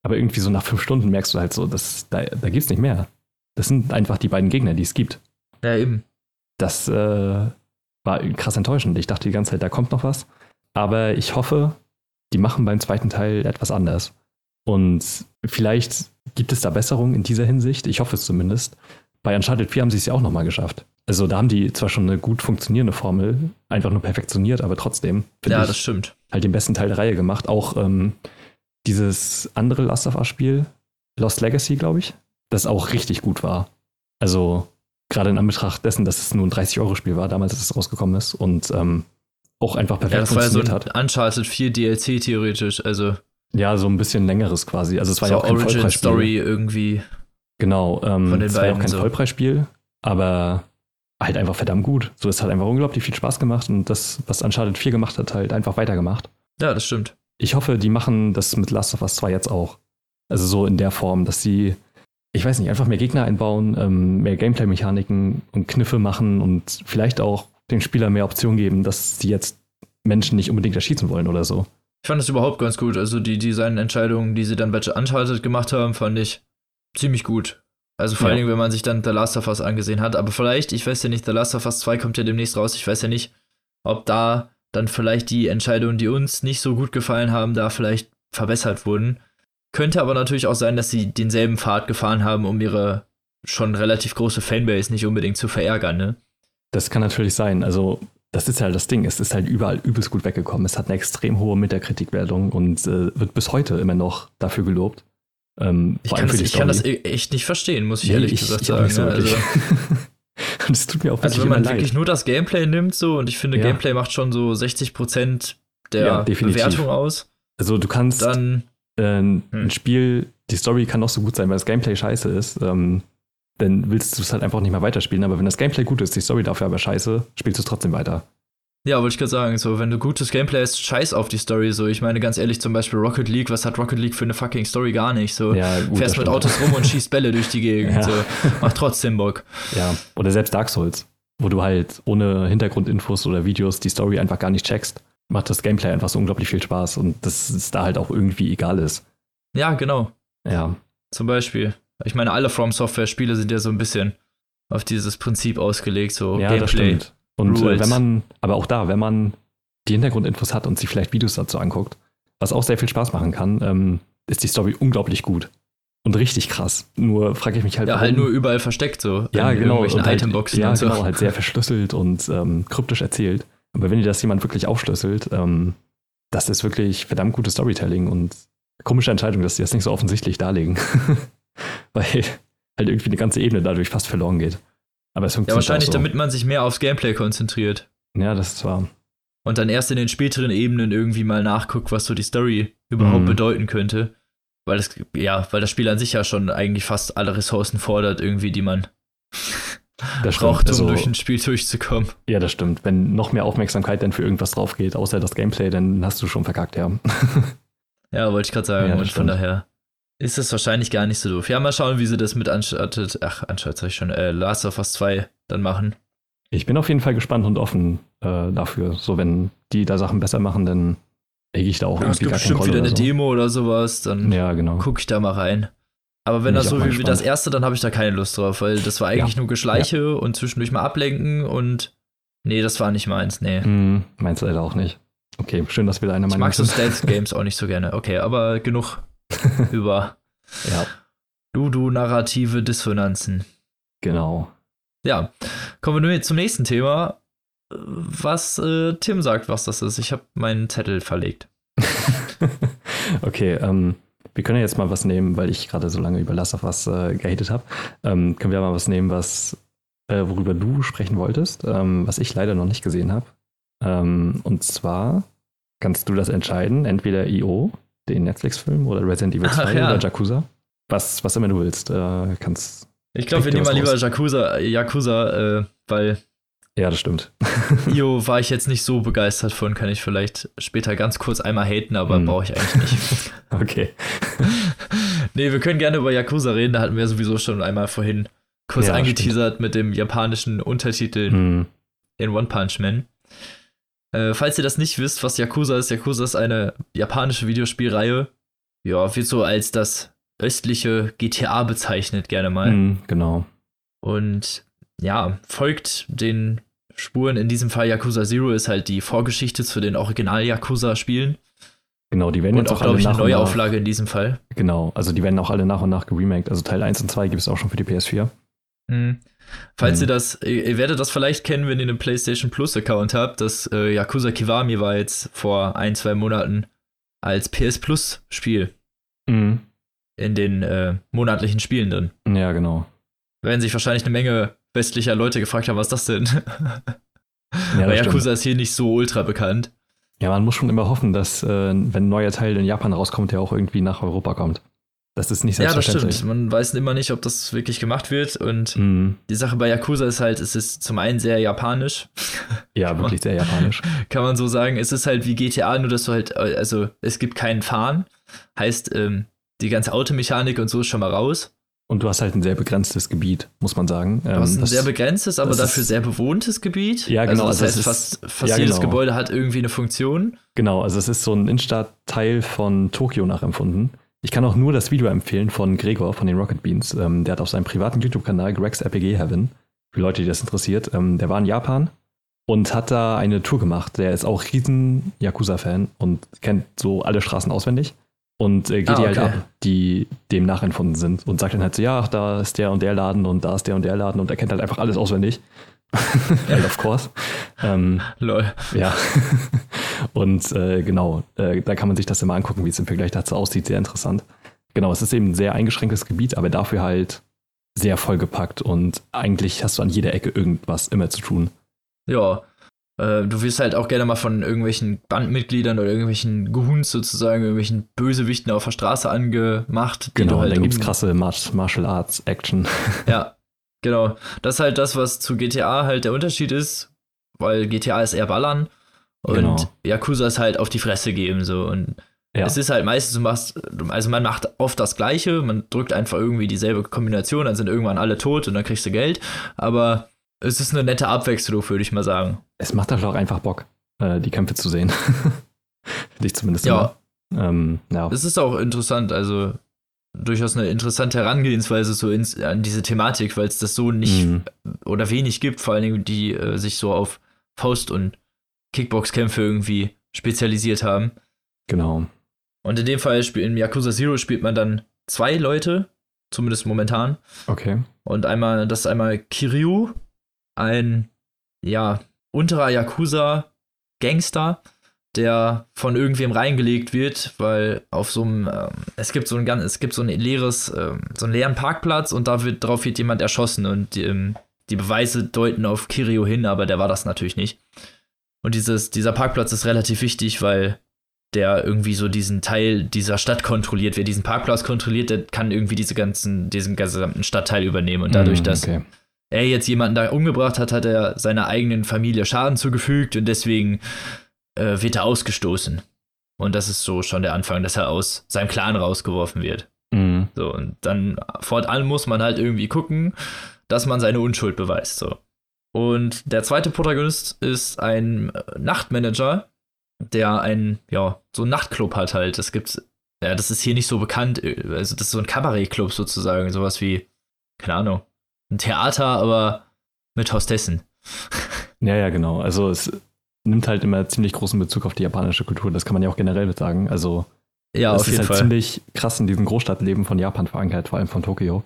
aber irgendwie so nach fünf Stunden merkst du halt so, dass, da, da gibt es nicht mehr. Das sind einfach die beiden Gegner, die es gibt. Ja, eben. Das äh, war krass enttäuschend. Ich dachte die ganze Zeit, da kommt noch was. Aber ich hoffe, die machen beim zweiten Teil etwas anders. Und vielleicht gibt es da Besserungen in dieser Hinsicht. Ich hoffe es zumindest. Bei Uncharted 4 haben sie es ja auch nochmal geschafft. Also da haben die zwar schon eine gut funktionierende Formel, einfach nur perfektioniert, aber trotzdem. Ja, das stimmt. Halt den besten Teil der Reihe gemacht. Auch ähm, dieses andere Last of Us Spiel, Lost Legacy, glaube ich, das auch richtig gut war. Also gerade in Anbetracht dessen, dass es nur ein 30-Euro-Spiel war, damals, als es rausgekommen ist und ähm, auch einfach perfekt ja, das funktioniert war ja so ein hat. Uncharted 4 DLC theoretisch, also. Ja, so ein bisschen längeres quasi. Also es war so ja auch kein Origin Vollpreisspiel. Story irgendwie. Genau, ähm, es war ja auch kein so. Vollpreisspiel, aber halt einfach verdammt gut. So, es hat einfach unglaublich viel Spaß gemacht und das, was Uncharted 4 gemacht hat, halt einfach weitergemacht. Ja, das stimmt ich hoffe, die machen das mit Last of Us 2 jetzt auch. Also so in der Form, dass sie, ich weiß nicht, einfach mehr Gegner einbauen, ähm, mehr Gameplay-Mechaniken und Kniffe machen und vielleicht auch den Spieler mehr Optionen geben, dass sie jetzt Menschen nicht unbedingt erschießen wollen oder so. Ich fand das überhaupt ganz gut. Also die Designentscheidungen, die sie dann bei Uncharted gemacht haben, fand ich ziemlich gut. Also vor ja. allen Dingen, wenn man sich dann The Last of Us angesehen hat. Aber vielleicht, ich weiß ja nicht, The Last of Us 2 kommt ja demnächst raus. Ich weiß ja nicht, ob da dann vielleicht die Entscheidungen, die uns nicht so gut gefallen haben, da vielleicht verbessert wurden. Könnte aber natürlich auch sein, dass sie denselben Pfad gefahren haben, um ihre schon relativ große Fanbase nicht unbedingt zu verärgern, ne? Das kann natürlich sein. Also, das ist halt das Ding. Es ist halt überall übelst gut weggekommen. Es hat eine extrem hohe Metakritikwerdung und äh, wird bis heute immer noch dafür gelobt. Ähm, ich, kann das, ich kann das, e- echt nicht verstehen, muss ich nee, ehrlich ich, gesagt ich sagen. So ne? also, und es tut mir auch Also wenn man wirklich nur das Gameplay nimmt so und ich finde ja. Gameplay macht schon so 60% der ja, Bewertung aus. Also du kannst dann äh, ein hm. Spiel, die Story kann noch so gut sein, weil das Gameplay scheiße ist. Ähm, dann willst du es halt einfach nicht mehr weiterspielen. Aber wenn das Gameplay gut ist, die Story dafür aber scheiße, spielst du es trotzdem weiter. Ja, wollte ich gerade sagen, so, wenn du gutes Gameplay hast, scheiß auf die Story, so. Ich meine, ganz ehrlich, zum Beispiel Rocket League, was hat Rocket League für eine fucking Story? Gar nicht, so. Ja, gut, Fährst mit Autos rum und schießt Bälle durch die Gegend, ja. so. Macht trotzdem Bock. Ja, oder selbst Dark Souls, wo du halt ohne Hintergrundinfos oder Videos die Story einfach gar nicht checkst, macht das Gameplay einfach so unglaublich viel Spaß und dass es da halt auch irgendwie egal ist. Ja, genau. Ja. Zum Beispiel. Ich meine, alle From Software-Spiele sind ja so ein bisschen auf dieses Prinzip ausgelegt, so ja, Gameplay. Das stimmt. Und äh, wenn man, aber auch da, wenn man die Hintergrundinfos hat und sich vielleicht Videos dazu anguckt, was auch sehr viel Spaß machen kann, ähm, ist die Story unglaublich gut. Und richtig krass. Nur frage ich mich halt. Ja, halt nur überall versteckt so. Ja, genau. In halt, Itemboxen ja, und so. genau, halt sehr verschlüsselt und ähm, kryptisch erzählt. Aber wenn dir das jemand wirklich aufschlüsselt, ähm, das ist wirklich verdammt gutes Storytelling und komische Entscheidung, dass sie das nicht so offensichtlich darlegen. Weil halt irgendwie eine ganze Ebene dadurch fast verloren geht. Aber es funktioniert. Ja, wahrscheinlich, so. damit man sich mehr aufs Gameplay konzentriert. Ja, das ist wahr. Und dann erst in den späteren Ebenen irgendwie mal nachguckt, was so die Story überhaupt mhm. bedeuten könnte. Weil das, ja, weil das Spiel an sich ja schon eigentlich fast alle Ressourcen fordert, irgendwie, die man das braucht, um also, durch ein Spiel durchzukommen. Ja, das stimmt. Wenn noch mehr Aufmerksamkeit dann für irgendwas drauf geht, außer das Gameplay, dann hast du schon verkackt, ja. ja, wollte ich gerade sagen. Ja, und von daher ist es wahrscheinlich gar nicht so doof. Ja, mal schauen, wie sie das mit Uncharted, ach, Uncharted sag ich schon, äh, Last of Us 2 dann machen. Ich bin auf jeden Fall gespannt und offen äh, dafür. So, wenn die da Sachen besser machen, dann lege ich da auch ja, irgendwie gar bestimmt wieder eine so. Demo oder sowas, dann ja, genau. gucke ich da mal rein. Aber wenn Bin das so wie, wie das erste, dann habe ich da keine Lust drauf, weil das war eigentlich ja. nur Geschleiche ja. und zwischendurch mal ablenken und nee, das war nicht meins, nee. Mm, meins leider auch nicht. Okay, schön, dass wir da eine Meinung Ich mag so Stealth-Games auch nicht so gerne. Okay, aber genug über ja. Ludo-narrative Dissonanzen. Genau. Ja, kommen wir nun zum nächsten Thema, was äh, Tim sagt, was das ist. Ich habe meinen Zettel verlegt. okay, ähm, wir können ja jetzt mal was nehmen, weil ich gerade so lange über Last of Us äh, gehatet habe. Ähm, können wir mal was nehmen, was äh, worüber du sprechen wolltest, ähm, was ich leider noch nicht gesehen habe. Ähm, und zwar kannst du das entscheiden, entweder IO, den Netflix-Film, oder Resident Evil 2 ja. oder Yakuza. Was, was immer du willst, äh, kannst. Ich glaube, wir nehmen mal lieber Yakuza, Yakuza äh, weil. Ja, das stimmt. Io war ich jetzt nicht so begeistert von, kann ich vielleicht später ganz kurz einmal haten, aber hm. brauche ich eigentlich nicht. okay. nee, wir können gerne über Yakuza reden, da hatten wir sowieso schon einmal vorhin kurz ja, angeteasert stimmt. mit dem japanischen Untertitel hm. in One Punch Man. Äh, falls ihr das nicht wisst, was Yakuza ist, Yakuza ist eine japanische Videospielreihe. Ja, wird so als das östliche GTA bezeichnet, gerne mal. Mm, genau. Und ja, folgt den Spuren. In diesem Fall Yakuza Zero ist halt die Vorgeschichte zu den Original-Yakuza-Spielen. Genau, die werden und jetzt auch, glaube ich, eine Neuauflage in diesem Fall. Genau, also die werden auch alle nach und nach geremaked. Also Teil 1 und 2 gibt es auch schon für die PS4. Mhm. Falls mhm. ihr das, ihr, ihr, werdet das vielleicht kennen, wenn ihr einen PlayStation Plus Account habt. Das äh, Yakuza Kiwami war jetzt vor ein, zwei Monaten als PS Plus Spiel mhm. in den äh, monatlichen Spielen drin. Ja, genau. Werden sich wahrscheinlich eine Menge westlicher Leute gefragt haben, was das denn? ja, Weil Yakuza stimmt. ist hier nicht so ultra bekannt. Ja, man muss schon immer hoffen, dass, äh, wenn ein neuer Teil in Japan rauskommt, der auch irgendwie nach Europa kommt. Das ist nicht selbstverständlich. Ja, das stimmt. Man weiß immer nicht, ob das wirklich gemacht wird. Und mm. die Sache bei Yakuza ist halt, es ist zum einen sehr japanisch. Ja, wirklich sehr japanisch. Kann man so sagen. Es ist halt wie GTA, nur dass du halt, also es gibt keinen Fahren. Heißt, ähm, die ganze Automechanik und so ist schon mal raus. Und du hast halt ein sehr begrenztes Gebiet, muss man sagen. Du hast ein das, sehr begrenztes, aber dafür sehr bewohntes Gebiet. Ja, genau. Also das also heißt, fast, fast ja, jedes genau. Gebäude hat irgendwie eine Funktion. Genau, also es ist so ein Innenstadtteil von Tokio nachempfunden. Ich kann auch nur das Video empfehlen von Gregor von den Rocket Beans. Ähm, der hat auf seinem privaten YouTube-Kanal Greg's RPG Heaven, für Leute, die das interessiert. Ähm, der war in Japan und hat da eine Tour gemacht. Der ist auch riesen Yakuza-Fan und kennt so alle Straßen auswendig und äh, geht Ah, die halt okay. ab, die dem nachempfunden sind und sagt dann halt so, ja, da ist der und der Laden und da ist der und der Laden und er kennt halt einfach alles auswendig. halt of course. Ähm, Lol. ja. und äh, genau, äh, da kann man sich das immer angucken, wie es im Vergleich dazu aussieht. Sehr interessant. Genau, es ist eben ein sehr eingeschränktes Gebiet, aber dafür halt sehr vollgepackt und eigentlich hast du an jeder Ecke irgendwas immer zu tun. Ja. Äh, du wirst halt auch gerne mal von irgendwelchen Bandmitgliedern oder irgendwelchen Goons sozusagen, irgendwelchen Bösewichten auf der Straße angemacht. Genau, halt dann gibt's um- krasse Mar Martial Arts Action. Ja, genau. Das ist halt das, was zu GTA halt der Unterschied ist, weil GTA ist eher Ballern und Genau. Yakuza ist halt auf die Fresse geben so und Ja. es ist halt meistens, du machst, also man macht oft das Gleiche, man drückt einfach irgendwie dieselbe Kombination, dann sind irgendwann alle tot und dann kriegst du Geld, aber es ist eine nette Abwechslung, würde ich mal sagen. Es macht halt auch einfach Bock, äh, die Kämpfe zu sehen. Finde ich zumindest Ja, immer. Ähm, ja. es ist auch interessant, also durchaus eine interessante Herangehensweise so ins, an diese Thematik, weil es das so nicht Mhm. oder wenig gibt, vor allen Dingen, die äh, sich so auf Faust- und Kickboxkämpfe irgendwie spezialisiert haben. Genau. Und in dem Fall in Yakuza Zero spielt man dann zwei Leute, zumindest momentan. Okay. Und einmal, das ist einmal Kiryu, ein, ja, unterer Yakuza-Gangster, der von irgendwem reingelegt wird, weil auf so einem, ähm, es gibt so ein ganz, es gibt so ein leeres, ähm, so einen leeren Parkplatz und da wird, drauf wird jemand erschossen und ähm, die Beweise deuten auf Kiryu hin, aber der war das natürlich nicht. Und dieses, dieser Parkplatz ist relativ wichtig, weil der irgendwie so diesen Teil dieser Stadt kontrolliert. Wer diesen Parkplatz kontrolliert, der kann irgendwie diese ganzen, diesen gesamten Stadtteil übernehmen. Und dadurch, dass Okay. er jetzt jemanden da umgebracht hat, hat er seiner eigenen Familie Schaden zugefügt und deswegen äh, wird er ausgestoßen. Und das ist so schon der Anfang, dass er aus seinem Clan rausgeworfen wird. Mhm. So, und dann fortan muss man halt irgendwie gucken, dass man seine Unschuld beweist. So. Und der zweite Protagonist ist ein äh, Nachtmanager, der ein, ja, so einen Nachtclub hat halt. Das gibt's, ja, das ist hier nicht so bekannt. äh, Also, das ist so ein Kabarettclub sozusagen. Sowas wie, keine Ahnung, ein Theater, aber mit Hostessen. Ja, ja, genau. Also es nimmt halt immer ziemlich großen Bezug auf die japanische Kultur. Das kann man ja auch generell mit sagen. Also Ja, es auf ist jeden halt Fall. ziemlich krass in diesem Großstadtleben von Japan verankert, vor allem von Tokio.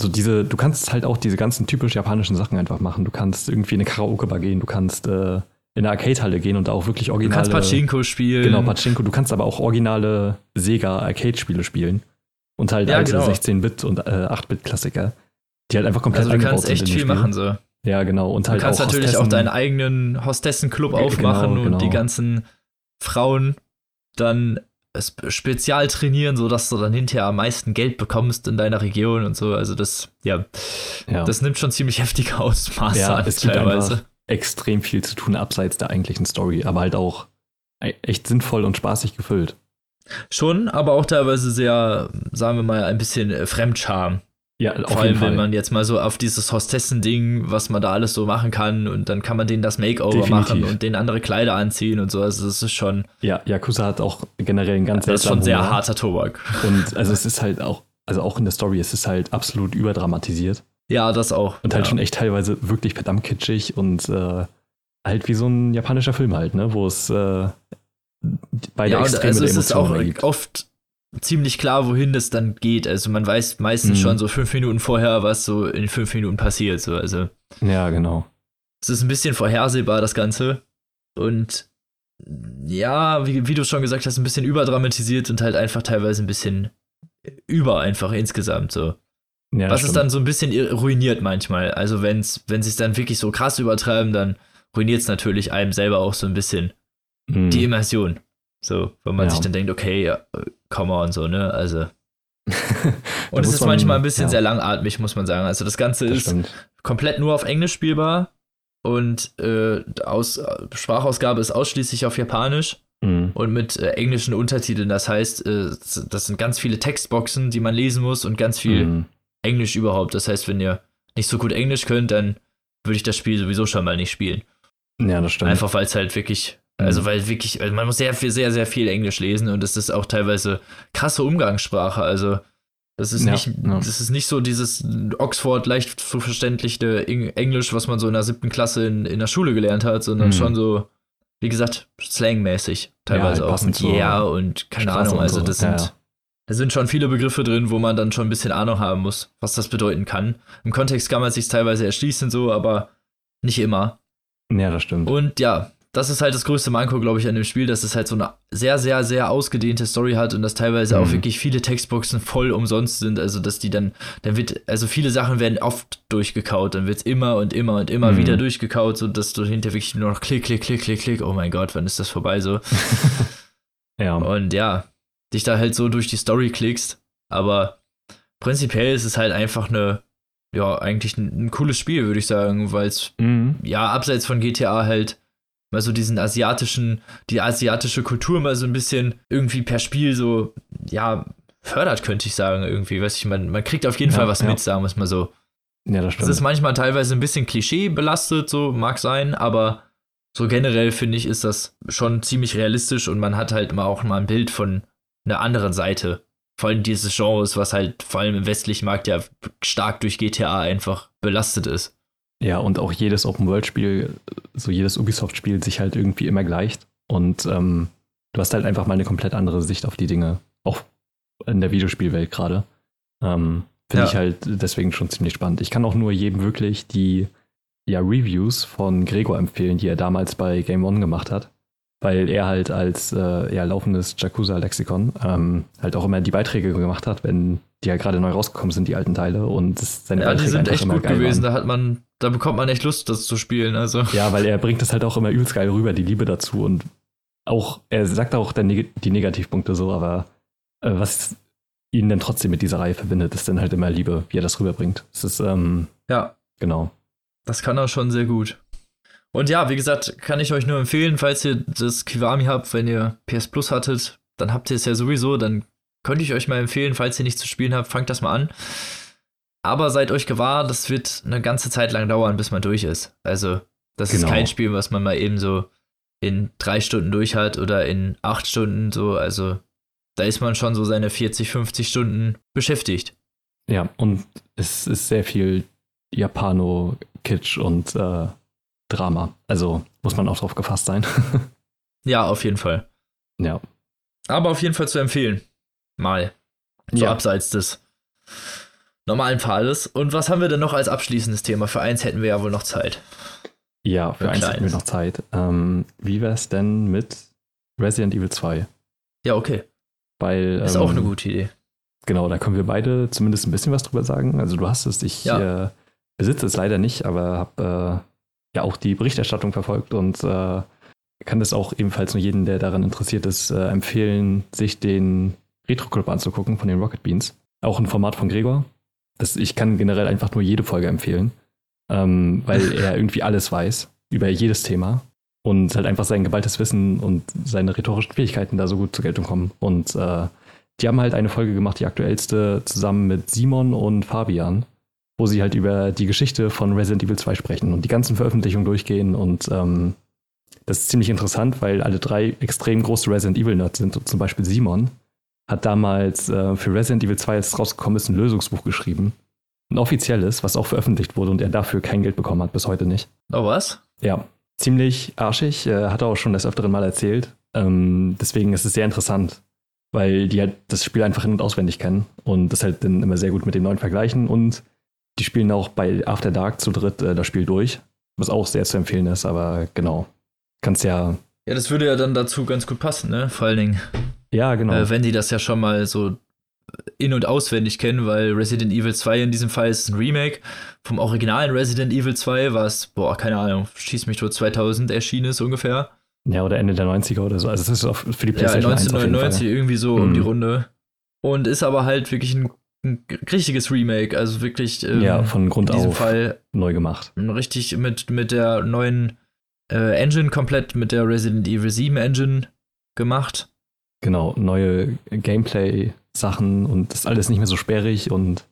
So diese, du kannst halt auch diese ganzen typisch japanischen Sachen einfach machen. Du kannst irgendwie in eine Karaoke-Bar gehen, du kannst äh, in eine Arcade-Halle gehen und da auch wirklich Du originale. kannst Pachinko spielen. Genau, Pachinko. Du kannst aber auch originale Sega Arcade-Spiele spielen. Und halt Ja, alte genau. 16-Bit und äh, 8-Bit-Klassiker. Die halt einfach komplett also, du eingebaut kannst echt sind in dem viel Spiel. machen, so. Ja, genau. Und Du halt kannst auch natürlich auch Hostessen- deinen eigenen Hostessen-Club Genau, aufmachen genau. und die ganzen Frauen dann spezial trainieren, sodass du dann hinterher am meisten Geld bekommst in deiner Region und so. Also das, ja, ja. das nimmt schon ziemlich heftige Ausmaße Ja, an es gibt teilweise. einfach extrem viel zu tun abseits der eigentlichen Story, aber halt auch e- echt sinnvoll und spaßig gefüllt. Schon, aber auch teilweise sehr, sagen wir mal, ein bisschen äh, Fremdscham. Ja, Vor allem, wenn man jetzt mal so auf dieses Hostessen-Ding, was man da alles so machen kann und dann kann man denen das Makeover Definitiv. machen und denen andere Kleider anziehen und so. Also das ist schon, ja, Yakuza hat auch generell einen ganz das ist schon sehr Humor. harter Tobak. Und also es ist halt auch, also auch in der Story, es ist halt absolut überdramatisiert Ja, das auch. und halt ja. schon echt teilweise wirklich verdammt kitschig und äh, halt wie so ein japanischer Film halt, ne, wo es äh, beide ja, Extreme also der es ist Emotionen auch ergibt. oft ziemlich klar, wohin das dann geht. Also man weiß meistens Mhm. schon so fünf Minuten vorher, was so in fünf Minuten passiert. So. Also Ja, genau. es ist ein bisschen vorhersehbar, das Ganze. Und ja, wie, wie du schon gesagt hast, ein bisschen überdramatisiert und halt einfach teilweise ein bisschen über einfach insgesamt so. Ja, Was es dann so ein bisschen ruiniert manchmal. Also wenn's, wenn sie es dann wirklich so krass übertreiben, dann ruiniert es natürlich einem selber auch so ein bisschen Mhm. die Immersion. So, wenn man Ja. sich dann denkt, okay, ja, äh, come on, so, ne? Also. Und es ist man- manchmal ein bisschen ja. sehr langatmig, muss man sagen. Also das Ganze das ist stimmt. komplett nur auf Englisch spielbar und äh, aus, Sprachausgabe ist ausschließlich auf Japanisch Mhm. und mit äh, englischen Untertiteln. Das heißt, äh, das sind ganz viele Textboxen, die man lesen muss und ganz viel Mhm. Englisch überhaupt. Das heißt, wenn ihr nicht so gut Englisch könnt, dann würde ich das Spiel sowieso schon mal nicht spielen. Ja, das stimmt. Einfach weil es halt wirklich, also Mhm. weil wirklich, also man muss sehr viel, sehr, sehr viel Englisch lesen und es ist auch teilweise krasse Umgangssprache. Also Das ist, Ja, nicht, ja. das ist nicht so dieses Oxford leicht zu verständliche Eng- Englisch, was man so in der siebten Klasse in, in der Schule gelernt hat, sondern Mhm. schon so, wie gesagt, slangmäßig. Teilweise halt auch mit Yeah und keine Straße Ahnung. Also so. das Ja, sind, ja. da sind schon viele Begriffe drin, wo man dann schon ein bisschen Ahnung haben muss, was das bedeuten kann. Im Kontext kann man sich teilweise erschließen, so, aber nicht immer. Ja, das stimmt. Und ja, das ist halt das größte Manko, glaube ich, an dem Spiel, dass es halt so eine sehr, sehr, sehr ausgedehnte Story hat und dass teilweise auch Mhm. wirklich viele Textboxen voll umsonst sind. Also, dass die dann, dann wird, also viele Sachen werden oft durchgekaut, dann wird es immer und immer und immer Mhm. wieder durchgekaut, so dass du hinter wirklich nur noch klick, klick, klick, klick, klick, oh mein Gott, wann ist das vorbei so? Ja, Und ja, dich da halt so durch die Story klickst. Aber prinzipiell ist es halt einfach eine, ja, eigentlich ein, ein cooles Spiel, würde ich sagen, weil es mhm. ja, abseits von GTA halt mal so diesen asiatischen, die asiatische Kultur mal so ein bisschen irgendwie per Spiel so, ja, fördert, könnte ich sagen, irgendwie. Weiß ich, man, man kriegt auf jeden Ja, Fall was ja. mit, sagen wir es mal so. ja, das Es stimmt. ist manchmal teilweise ein bisschen Klischee belastet, so mag sein, aber so generell finde ich, ist das schon ziemlich realistisch und man hat halt mal auch mal ein Bild von einer anderen Seite. Vor allem dieses Genres, was halt vor allem im westlichen Markt ja stark durch GTA einfach belastet ist. Ja, und auch jedes Open-World-Spiel, so jedes Ubisoft-Spiel sich halt irgendwie immer gleicht. Und ähm, du hast halt einfach mal eine komplett andere Sicht auf die Dinge, auch in der Videospielwelt gerade. Ähm, Finde Ja. ich halt deswegen schon ziemlich spannend. Ich kann auch nur jedem wirklich die ja, Reviews von Gregor empfehlen, die er damals bei Game One gemacht hat. Weil er halt als äh, ja, laufendes Jakuza-Lexikon ähm, halt auch immer die Beiträge gemacht hat, wenn die ja gerade neu rausgekommen sind, die alten Teile. Und seine Ja, die Beiträge sind einfach echt gut gewesen. waren. Da hat man, da bekommt man echt Lust, das zu spielen. Also. Ja, weil er bringt es halt auch immer übelst geil rüber, die Liebe dazu. Und auch, er sagt auch Neg die Negativpunkte so, aber äh, was ihn dann trotzdem mit dieser Reihe verbindet, ist dann halt immer Liebe, wie er das rüberbringt. Es ist, ähm, Ja, genau. das kann er schon sehr gut. Und ja, wie gesagt, kann ich euch nur empfehlen, falls ihr das Kiwami habt, wenn ihr PS Plus hattet, dann habt ihr es ja sowieso, dann könnte ich euch mal empfehlen, falls ihr nichts zu spielen habt, fangt das mal an. Aber seid euch gewahr, das wird eine ganze Zeit lang dauern, bis man durch ist. Also, das ist Genau. kein Spiel, was man mal eben so in drei Stunden durch hat oder in acht Stunden so. Also, da ist man schon so seine 40, 50 Stunden beschäftigt. Ja, und es ist sehr viel Japano-Kitsch und äh, Drama. Also muss man auch drauf gefasst sein. Ja, auf jeden Fall. ja. Aber auf jeden Fall zu empfehlen. Mal. So Ja. abseits des normalen Pfades. Und was haben wir denn noch als abschließendes Thema? Für eins hätten wir ja wohl noch Zeit. Ja, für Ein eins hätten wir noch Zeit. Ähm, wie wär's denn mit Resident Evil 2? Ja, okay. Weil, Ist ähm, auch eine gute Idee. Genau, da können wir beide zumindest ein bisschen was drüber sagen. Also du hast es, ich Ja. äh, besitze es leider nicht, aber habe äh, ja auch die Berichterstattung verfolgt und äh, kann das auch ebenfalls nur jedem, der daran interessiert ist, äh, empfehlen, sich den Retro Club anzugucken von den Rocket Beans. Auch ein Format von Gregor. Das, ich kann generell einfach nur jede Folge empfehlen, ähm, weil er irgendwie alles weiß über jedes Thema und halt einfach sein geballtes Wissen und seine rhetorischen Fähigkeiten da so gut zur Geltung kommen. Und äh, die haben halt eine Folge gemacht, die aktuellste, zusammen mit Simon und Fabian, wo sie halt über die Geschichte von Resident Evil 2 sprechen und die ganzen Veröffentlichungen durchgehen. Und ähm, das ist ziemlich interessant, weil alle drei extrem große Resident Evil Nerds sind. Zum Beispiel Simon hat damals äh, für Resident Evil 2, als es rausgekommen ist, ein Lösungsbuch geschrieben. Ein offizielles, was auch veröffentlicht wurde und er dafür kein Geld bekommen hat, bis heute nicht. Oh, was? Ja, ziemlich arschig, äh, hat er auch schon des Öfteren mal erzählt. Ähm, deswegen ist es sehr interessant, weil die halt das Spiel einfach in- und auswendig kennen und das halt dann immer sehr gut mit dem neuen vergleichen und die spielen auch bei After Dark zu dritt äh, das Spiel durch, was auch sehr zu empfehlen ist, aber genau. Kannst ja, Ja, das würde ja dann dazu ganz gut passen, ne? Vor allen Dingen, ja, genau. äh, wenn die das ja schon mal so in- und auswendig kennen, weil Resident Evil 2 in diesem Fall ist ein Remake vom originalen Resident Evil 2, was, boah, keine Ahnung, schieß mich tot 2000 erschienen ist ungefähr. ja, oder Ende der 90er oder so. Also es ist auf, für die Ja, PlayStation 1 auf jeden 1999, Fall. irgendwie so um Mhm. die Runde. Und ist aber halt wirklich ein, ein richtiges Remake, also wirklich ähm, Ja, von Grund in diesem auf Fall neu gemacht. richtig mit, mit der neuen äh, Engine komplett, mit der Resident Evil 7 Engine gemacht. Genau, neue Gameplay-Sachen und das ist alles nicht mehr so sperrig und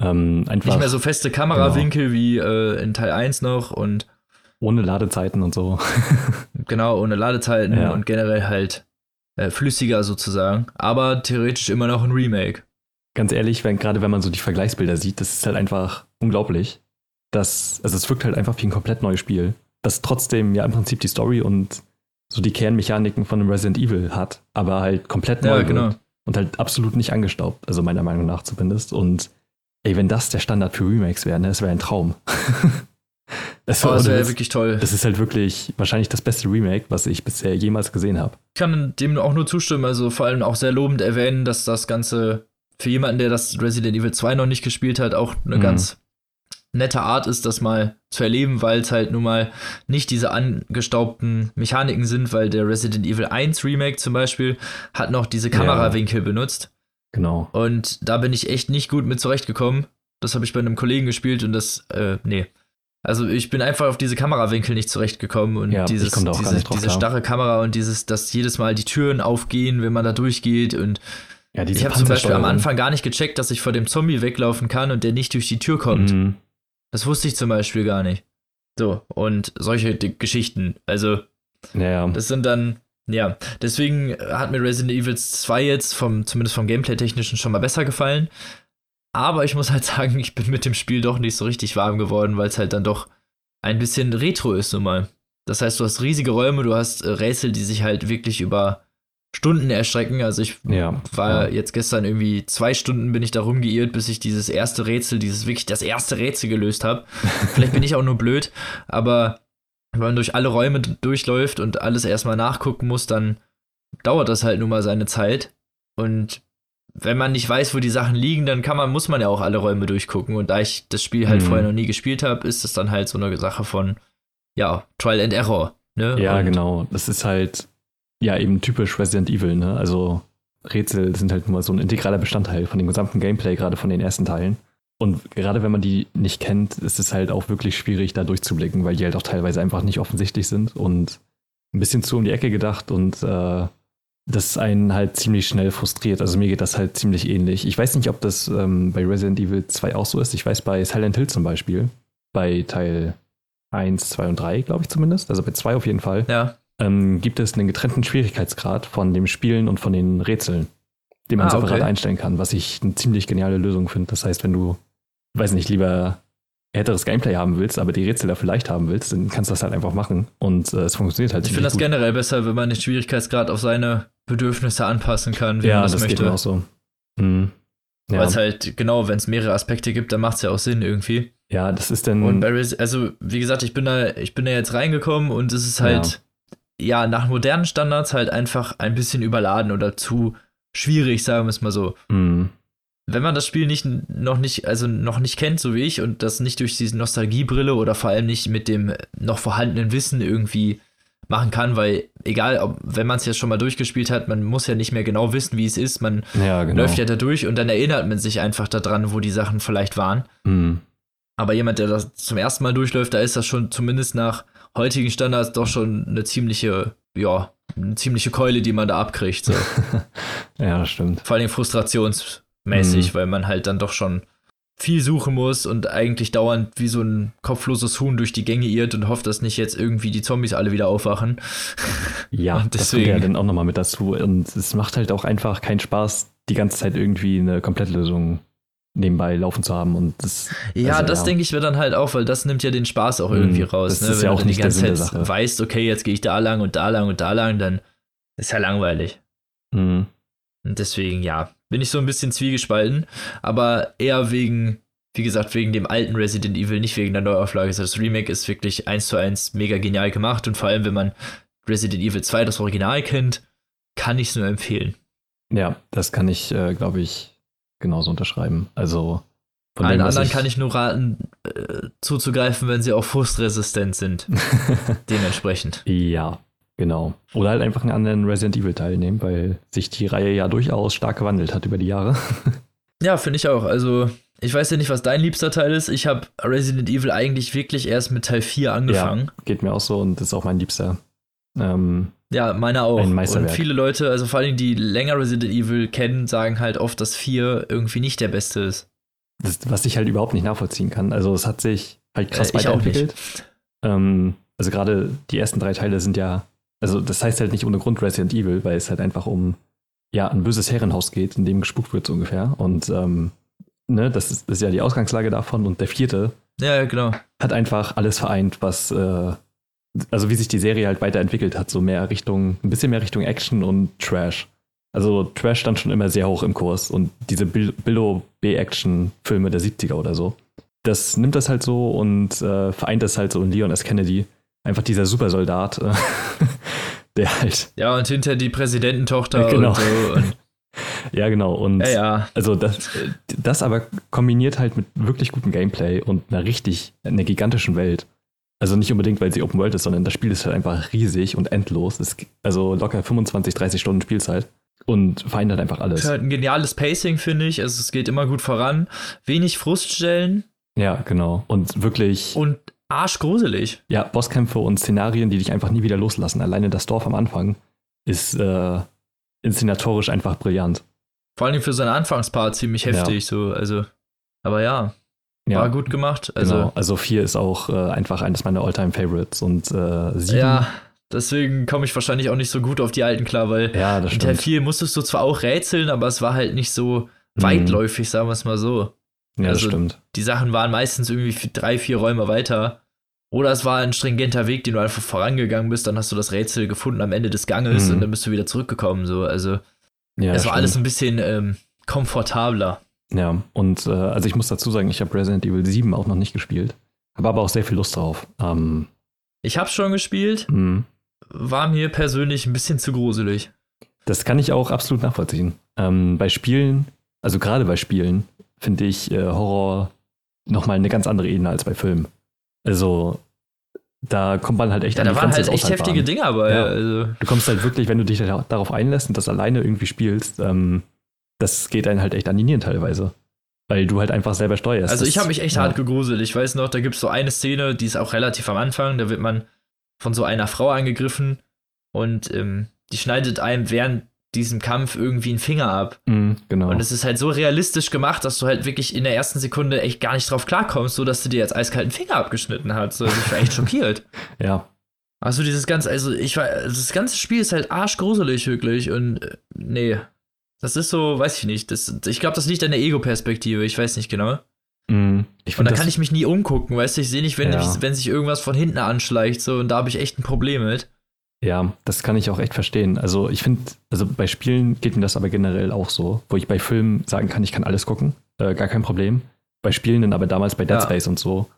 ähm, einfach Nicht mehr so feste Kamerawinkel wie äh, in Teil 1 noch und ohne Ladezeiten und so. genau ohne Ladezeiten Ja. und generell halt äh, flüssiger sozusagen, aber theoretisch immer noch ein Remake. ganz ehrlich, wenn, gerade wenn man so die Vergleichsbilder sieht, das ist halt einfach unglaublich. Das, also es wirkt halt einfach wie ein komplett neues Spiel, das trotzdem ja im Prinzip die Story und so die Kernmechaniken von einem Resident Evil hat, aber halt komplett neu Ja, genau. wird und halt absolut nicht angestaubt, also meiner Meinung nach zumindest. Und ey, wenn das der Standard für Remakes wäre, ne, das wäre ein Traum. das, Oh, das wäre wirklich toll. das ist halt wirklich wahrscheinlich das beste Remake, was ich bisher jemals gesehen habe. Ich kann dem auch nur zustimmen, also vor allem auch sehr lobend erwähnen, dass das Ganze für jemanden, der das Resident Evil 2 noch nicht gespielt hat, auch eine Mhm. ganz nette Art ist, das mal zu erleben, weil es halt nun mal nicht diese angestaubten Mechaniken sind, weil der Resident Evil 1 Remake zum Beispiel hat noch diese Ja. Kamerawinkel benutzt. Genau. Und da bin ich echt nicht gut mit zurechtgekommen. Das habe ich bei einem Kollegen gespielt und das, äh, nee. Also ich bin einfach auf diese Kamerawinkel nicht zurechtgekommen und Ja, dieses, diese, diese starre Kamera und dieses, dass jedes Mal die Türen aufgehen, wenn man da durchgeht und Ja, ich habe zum Beispiel am. Anfang gar nicht gecheckt, dass ich vor dem Zombie weglaufen kann und der nicht durch die Tür kommt. Mhm. Das wusste ich zum Beispiel gar nicht. So, und solche Geschichten. Also, Ja, das sind dann, ja, deswegen hat mir Resident Evil 2 jetzt vom, zumindest vom Gameplay-Technischen schon mal besser gefallen. Aber ich muss halt sagen, ich bin mit dem Spiel doch nicht so richtig warm geworden, weil es halt dann doch ein bisschen retro ist nun mal. Das heißt, du hast riesige Räume, du hast äh, Rätsel, die sich halt wirklich über Stunden erstrecken. Also ich ja. war ja. jetzt gestern irgendwie zwei Stunden bin ich da rumgeirrt, bis ich dieses erste Rätsel, dieses wirklich das erste Rätsel gelöst habe. Vielleicht bin ich auch nur blöd, aber wenn man durch alle Räume durchläuft und alles erstmal nachgucken muss, dann dauert das halt nun mal seine Zeit. Und wenn man nicht weiß, wo die Sachen liegen, dann kann man, muss man ja auch alle Räume durchgucken. Und da ich das Spiel halt Mhm. vorher noch nie gespielt habe, ist es dann halt so eine Sache von, ja, Trial and Error. Ne? Ja, und genau. Das ist halt ja eben typisch Resident Evil, ne? Also Rätsel sind halt nur so ein integraler Bestandteil von dem gesamten Gameplay, gerade von den ersten Teilen. Und gerade wenn man die nicht kennt, ist es halt auch wirklich schwierig, da durchzublicken, weil die halt auch teilweise einfach nicht offensichtlich sind und ein bisschen zu um die Ecke gedacht und äh, das einen halt ziemlich schnell frustriert. Also mir geht das halt ziemlich ähnlich. Ich weiß nicht, ob das ähm, bei Resident Evil 2 auch so ist. Ich weiß bei Silent Hill zum Beispiel, bei Teil 1, 2 und 3, glaube ich zumindest, also bei 2 auf jeden Fall, Ja, ähm, gibt es einen getrennten Schwierigkeitsgrad von dem Spielen und von den Rätseln, den man Ah, separat okay. einstellen kann, was ich eine ziemlich geniale Lösung finde. Das heißt, wenn du, weiß nicht, lieber härteres Gameplay haben willst, aber die Rätsel dafür leicht haben willst, dann kannst du das halt einfach machen und äh, es funktioniert halt ich finde das ziemlich generell besser, wenn man den Schwierigkeitsgrad auf seine Bedürfnisse anpassen kann, wie Ja, man das, das möchte. geht mir auch so. Mhm. Ja. Weil es halt, genau, wenn es mehrere Aspekte gibt, dann macht es ja auch Sinn irgendwie. ja, das ist dann. Und bei Resi also wie gesagt, ich bin da, ich bin da jetzt reingekommen und es ist halt, ja. nach modernen Standards halt einfach ein bisschen überladen oder zu schwierig, sagen wir es mal so. Mhm. Wenn man das Spiel nicht noch nicht, also noch nicht kennt, so wie ich, und das nicht durch diese Nostalgiebrille oder vor allem nicht mit dem noch vorhandenen Wissen irgendwie machen kann, weil egal, ob, wenn man es ja schon mal durchgespielt hat, man muss ja nicht mehr genau wissen, wie es ist. Man ja, genau. läuft ja da durch und dann erinnert man sich einfach daran, wo die Sachen vielleicht waren. Mhm. Aber jemand, der das zum ersten Mal durchläuft, da ist das schon zumindest nach heutigen Standards doch schon eine ziemliche, ja, eine ziemliche Keule, die man da abkriegt. So. ja, stimmt. Vor allem frustrationsmäßig, Mhm. weil man halt dann doch schon viel suchen muss und eigentlich dauernd wie so ein kopfloses Huhn durch die Gänge irrt und hofft, dass nicht jetzt irgendwie die Zombies alle wieder aufwachen. Ja, Und das kommt ja deswegen- dann auch nochmal mit dazu. Und es macht halt auch einfach keinen Spaß, die ganze Zeit irgendwie eine Komplettlösung nebenbei laufen zu haben. Und das, Ja, Also, das ja. denke ich mir dann halt auch, weil das nimmt ja den Spaß auch Mhm, irgendwie raus. das ne? ist Wenn ja du auch die nicht der ganze Sinn der Zeit Sache. weißt, okay, jetzt gehe ich da lang und da lang und da lang, dann ist ja langweilig. Mhm. Und deswegen, ja, bin ich so ein bisschen zwiegespalten, aber eher wegen, wie gesagt, wegen dem alten Resident Evil, nicht wegen der Neuauflage. Das Remake ist wirklich eins zu eins mega genial gemacht und vor allem, wenn man Resident Evil 2, das Original kennt, kann ich es nur empfehlen. ja, das kann ich, äh, glaube ich, genauso unterschreiben. Also von Allen dem, anderen kann ich nur raten, äh, zuzugreifen, wenn sie auch frustresistent sind. Dementsprechend. ja, genau. Oder halt einfach einen anderen Resident Evil Teil nehmen, weil sich die Reihe ja durchaus stark gewandelt hat über die Jahre. Ja, finde ich auch. Also, ich weiß ja nicht, was dein liebster Teil ist. Ich habe Resident Evil eigentlich wirklich erst mit Teil 4 angefangen. Geht mir auch so und ist auch mein Liebster. Ähm, Ja, meiner auch. Ein Und Meisterwerk. viele Leute, also vor allem die länger Resident Evil kennen, sagen halt oft, dass 4 irgendwie nicht der beste ist. das, was ich halt überhaupt nicht nachvollziehen kann. Also es hat sich halt krass Äh, ich auch weiterentwickelt. Ähm, also gerade die ersten drei Teile sind ja, also das heißt halt nicht ohne Grund Resident Evil, weil es halt einfach um ja ein böses Herrenhaus geht, in dem gespukt wird so ungefähr. Und ähm, ne, das ist, das ist ja die Ausgangslage davon. Und der vierte Ja, genau. hat einfach alles vereint, was äh, also wie sich die Serie halt weiterentwickelt hat, so mehr Richtung, ein bisschen mehr Richtung Action und Trash. Also Trash stand schon immer sehr hoch im Kurs und diese Bil- Billo B-Action-Filme der 70er oder so. Das nimmt das halt so und äh, vereint das halt so in Leon S. Kennedy. Einfach dieser Supersoldat, äh, der halt, Ja, und hinter die Präsidententochter Genau. und so. Und, ja genau, und ja, ja. also das, das aber kombiniert halt mit wirklich gutem Gameplay und einer richtig, einer gigantischen Welt. Also nicht unbedingt, weil sie Open World ist, sondern das Spiel ist halt einfach riesig und endlos. Es, also locker 25, 30 Stunden Spielzeit und halt einfach alles. Ist halt ein geniales Pacing, finde ich. Also es geht immer gut voran. Wenig Fruststellen Ja, genau. Und wirklich, und arschgruselig. ja, Bosskämpfe und Szenarien, die dich einfach nie wieder loslassen. Alleine das Dorf am Anfang ist äh, inszenatorisch einfach brillant. Vor allem für seinen Anfangspart ziemlich Ja. heftig. So, also, aber ja, Ja, war gut gemacht. Also, genau. Also 4 ist auch äh, einfach eines meiner All-Time-Favorites und äh, 7. ja, deswegen komme ich wahrscheinlich auch nicht so gut auf die alten klar, weil ja, das Teil stimmt. 4 musstest du zwar auch rätseln, aber es war halt nicht so Mhm. weitläufig, sagen wir es mal so. Ja, das also- stimmt. Die Sachen waren meistens irgendwie drei, vier Räume weiter. Oder es war ein stringenter Weg, den du einfach vorangegangen bist, dann hast du das Rätsel gefunden am Ende des Ganges Mhm. und dann bist du wieder zurückgekommen. So. Also Ja, es das war alles stimmt. ein bisschen ähm, komfortabler. Ja, und äh, also ich muss dazu sagen, ich habe Resident Evil 7 auch noch nicht gespielt. Habe aber auch sehr viel Lust drauf. Ähm, Ich hab's schon gespielt, mh. war mir persönlich ein bisschen zu gruselig. das kann ich auch absolut nachvollziehen. Ähm, bei Spielen, also gerade bei Spielen, finde ich äh, Horror nochmal eine ganz andere Ebene als bei Filmen. Also da kommt man halt echt Ja, an da die waren Grenze halt echt heftige Aushaltbaren. Dinge dabei. Ja. Also, Du kommst halt wirklich, wenn du dich da, darauf einlässt und das alleine irgendwie spielst, ähm, das geht einen halt echt an die Nieren teilweise. Weil du halt einfach selber steuerst. also ich habe mich echt ja. hart gegruselt. Ich weiß noch, da gibt's so eine Szene, die ist auch relativ am Anfang. Da wird man von so einer Frau angegriffen und ähm, die schneidet einem während diesem Kampf irgendwie einen Finger ab. Mhm, genau. Und es ist halt so realistisch gemacht, dass du halt wirklich in der ersten Sekunde echt gar nicht drauf klarkommst, so dass du dir jetzt eiskalten Finger abgeschnitten hast. Also ich war echt schockiert. ja, Also dieses ganze, also ich war, das ganze Spiel ist halt arschgruselig wirklich und äh, nee. Das ist so, weiß ich nicht. Das, ich glaube, das liegt an der Ego-Perspektive, ich weiß nicht genau. Mhm. Ich Und da kann ich mich nie umgucken, weißt du, ich sehe nicht, wenn, Ja. ich, wenn sich irgendwas von hinten anschleicht, so, und da habe ich echt ein Problem mit. Ja, das kann ich auch echt verstehen. Also ich finde, also bei Spielen geht mir das aber generell auch so, wo ich bei Filmen sagen kann, ich kann alles gucken, äh, gar kein Problem. Bei Spielen dann aber damals bei Dead Ja. Space und so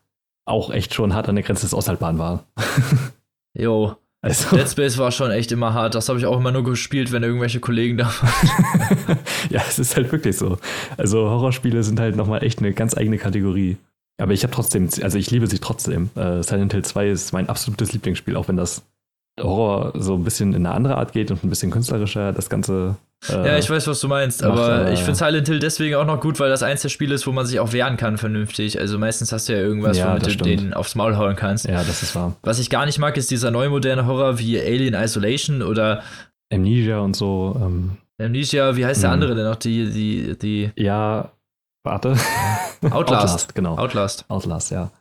auch echt schon hart an der Grenze des Aushaltbaren war. Jo, Also, Dead Space war schon echt immer hart. Das habe ich auch immer nur gespielt, wenn irgendwelche Kollegen da waren. ja, es ist halt wirklich so. Also Horrorspiele sind halt nochmal echt eine ganz eigene Kategorie. Aber ich habe trotzdem, also ich liebe sie trotzdem. Äh, Silent Hill 2 ist mein absolutes Lieblingsspiel, auch wenn das Horror so ein bisschen in eine andere Art geht und ein bisschen künstlerischer das Ganze. Äh, Ja, ich weiß, was du meinst, aber äh, ich finde Silent Hill deswegen auch noch gut, weil das eins der Spiele ist, wo man sich auch wehren kann vernünftig. Also meistens hast du ja irgendwas, Ja, womit du stimmt. den aufs Maul hauen kannst. Ja, das ist wahr. Was ich gar nicht mag, ist dieser neumoderne Horror wie Alien Isolation oder Amnesia und so. Ähm, Amnesia, wie heißt der Mhm. andere denn noch? Die, die, die ja, warte. Outlast. genau. Outlast. Outlast, ja.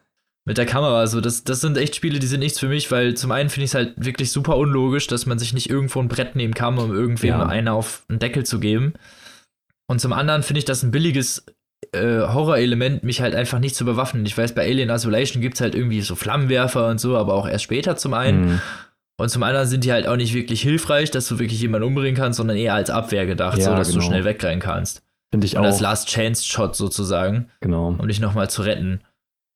Mit der Kamera. Also, das, das sind echt Spiele, die sind nichts für mich, weil zum einen finde ich es halt wirklich super unlogisch, dass man sich nicht irgendwo ein Brett nehmen kann, um irgendwem Ja. einen auf den Deckel zu geben. Und zum anderen finde ich das ein billiges äh, Horrorelement, mich halt einfach nicht zu bewaffnen. Ich weiß, bei Alien Isolation gibt es halt irgendwie so Flammenwerfer und so, aber auch erst später zum einen. Mhm. Und zum anderen sind die halt auch nicht wirklich hilfreich, dass du wirklich jemanden umbringen kannst, sondern eher als Abwehr gedacht, Ja, so dass genau. du schnell wegrennen kannst. Finde ich Und als auch. Last Chance Shot sozusagen, Genau. um dich nochmal zu retten.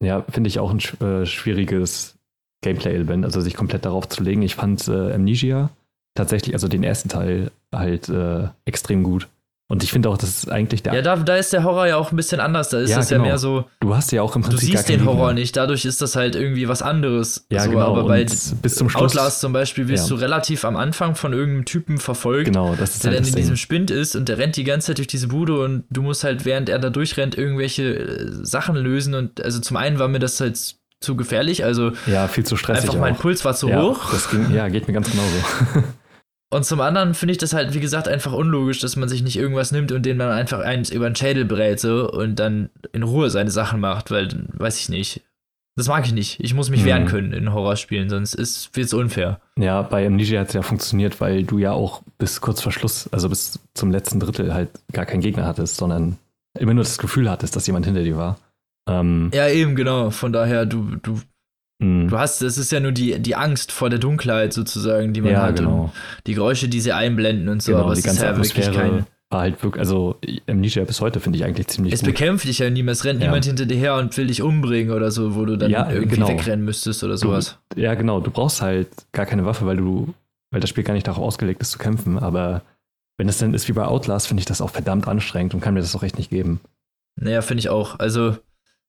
Ja, finde ich auch ein äh, schwieriges Gameplay-Element, also sich komplett darauf zu legen. Ich fand äh, Amnesia tatsächlich, also den ersten Teil, halt äh, extrem gut. Und ich finde auch, das ist eigentlich der. Ja, da, da ist der Horror ja auch ein bisschen anders. Da ist Ja, das ja genau. mehr so, du hast ja auch im du Prinzip gar siehst den Horror Gegner. nicht, dadurch ist das halt irgendwie was anderes. Ja, so, genau. Aber bei bis zum Schluss. Outlast zum Beispiel wirst Ja. du relativ am Anfang von irgendeinem Typen verfolgt, Genau, das ist der halt dann in diesem Spind ist und der rennt die ganze Zeit durch diese Bude und du musst halt, während er da durchrennt, irgendwelche äh, Sachen lösen. Und also zum einen war mir das halt zu gefährlich, also Ja, viel zu stressig einfach mein auch. Puls war zu ja, hoch. Das ging, ja, geht mir ganz genauso. Und zum anderen finde ich das halt, wie gesagt, einfach unlogisch, dass man sich nicht irgendwas nimmt und den man einfach eins über den Schädel brät so und dann in Ruhe seine Sachen macht, weil, dann weiß ich nicht. Das mag ich nicht. Ich muss mich wehren Mhm. können in Horrorspielen, sonst ist es unfair. ja, bei Amnesia hat es ja funktioniert, weil du ja auch bis kurz vor Schluss, also bis zum letzten Drittel halt gar keinen Gegner hattest, sondern immer nur das Gefühl hattest, dass jemand hinter dir war. Ähm, ja, eben, genau. Von daher, du, du, mh. du hast, es ist ja nur die, die Angst vor der Dunkelheit sozusagen, die man ja, hat. Genau. die Geräusche, die sie einblenden und so, genau, aber es ist ja wirklich kein. War halt wirklich, also Amnesia bis heute finde ich eigentlich ziemlich es gut. Bekämpft dich ja niemand, es rennt ja. niemand hinter dir her und will dich umbringen oder so, wo du dann ja, irgendwie genau. wegrennen müsstest oder sowas. Du, ja, genau, du brauchst halt gar keine Waffe, weil du, weil das Spiel gar nicht darauf ausgelegt ist zu kämpfen, aber wenn es dann ist wie bei Outlast, finde ich das auch verdammt anstrengend und kann mir das auch echt nicht geben. Naja, finde ich auch. Also,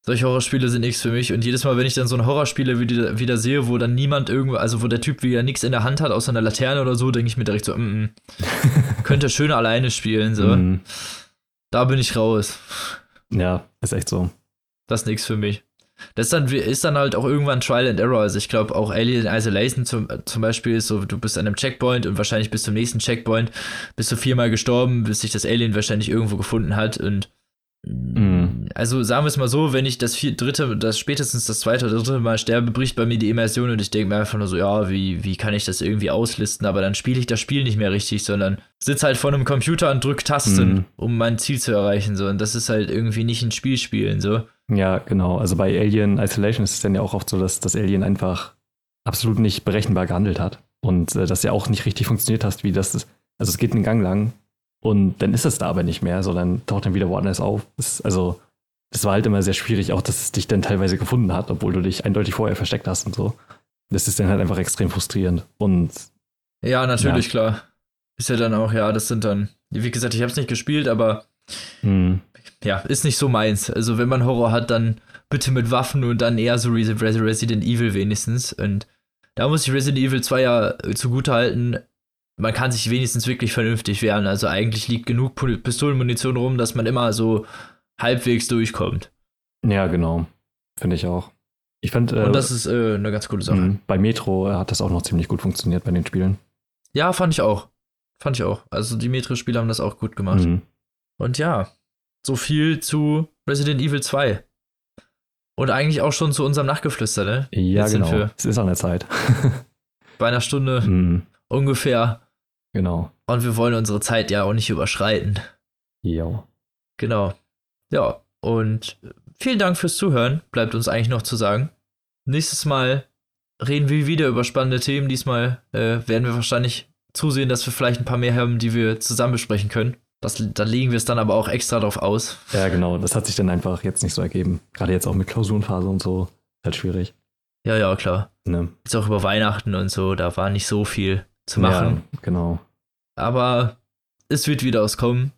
solche Horrorspiele sind nichts für mich. Und jedes Mal, wenn ich dann so ein Horrorspiele wieder, wieder sehe, wo dann niemand irgendwo, also wo der Typ wieder nichts in der Hand hat, außer einer Laterne oder so, denke ich mir direkt so, mm, mm, könnte schön alleine spielen. So. Mm. Da bin ich raus. Ja, ist echt so. Das ist nichts für mich. Das ist dann, ist dann halt auch irgendwann Trial and Error. Also ich glaube auch Alien Isolation zum, zum Beispiel ist so, du bist an einem Checkpoint und wahrscheinlich bis zum nächsten Checkpoint bist du viermal gestorben, bis sich das Alien wahrscheinlich irgendwo gefunden hat und Mhm. Also sagen wir es mal so, wenn ich das vier, dritte, das spätestens das zweite oder dritte Mal sterbe, bricht bei mir die Immersion und ich denke mir einfach nur so, ja, wie, wie kann ich das irgendwie auslisten? Aber dann spiele ich das Spiel nicht mehr richtig, sondern sitze halt vor einem Computer und drücke Tasten, mhm. um mein Ziel zu erreichen. So. Und das ist halt irgendwie nicht ein Spiel spielen. So. Ja, genau. Also bei Alien Isolation ist es dann ja auch oft so, dass das Alien einfach absolut nicht berechenbar gehandelt hat. Und äh, dass ja auch nicht richtig funktioniert hast, wie das ist. Also es geht einen Gang lang und dann ist es da aber nicht mehr, sondern taucht dann wieder woanders auf. Das, also, das war halt immer sehr schwierig, auch dass es dich dann teilweise gefunden hat, obwohl du dich eindeutig vorher versteckt hast und so. Das ist dann halt einfach extrem frustrierend. Und ja, natürlich, ja. klar. Ist ja dann auch, ja, das sind dann, wie gesagt, ich habe es nicht gespielt, aber hm. ja, ist nicht so meins. Also, wenn man Horror hat, dann bitte mit Waffen und dann eher so Resident Evil wenigstens. Und da muss ich Resident Evil 2 ja zugute halten man kann sich wenigstens wirklich vernünftig wehren. Also eigentlich liegt genug Pistolenmunition rum, dass man immer so halbwegs durchkommt. Ja, genau. Finde ich auch. Ich fand, äh, Und das ist äh, eine ganz coole Sache. Mhm. Bei Metro hat das auch noch ziemlich gut funktioniert bei den Spielen. Ja, fand ich auch. Fand ich auch. Also die Metro-Spiele haben das auch gut gemacht. Mhm. Und ja, so viel zu Resident Evil 2. Und eigentlich auch schon zu unserem Nachtgeflüster, ne? Ja, Jetzt genau. Es ist an der Zeit. bei einer Stunde mhm. ungefähr. Genau. Und wir wollen unsere Zeit ja auch nicht überschreiten. Ja. Genau. Ja, und vielen Dank fürs Zuhören. Bleibt uns eigentlich noch zu sagen. Nächstes Mal reden wir wieder über spannende Themen. Diesmal äh, werden wir wahrscheinlich zusehen, dass wir vielleicht ein paar mehr haben, die wir zusammen besprechen können. Das, da legen wir es dann aber auch extra drauf aus. Ja, genau. Das hat sich dann einfach jetzt nicht so ergeben. Gerade jetzt auch mit Klausurenphase und so. Ist halt schwierig. Ja, ja, klar. Ne? Ist auch über Weihnachten und so. Da war nicht so viel zu machen. Ja, genau. Aber es wird wieder auskommen.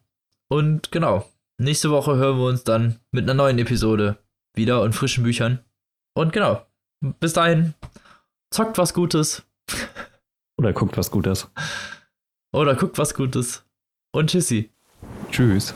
Und genau, nächste Woche hören wir uns dann mit einer neuen Episode wieder und frischen Büchern. Und genau, bis dahin, zockt was Gutes. Oder guckt was Gutes. Oder guckt was Gutes. Und tschüssi. Tschüss.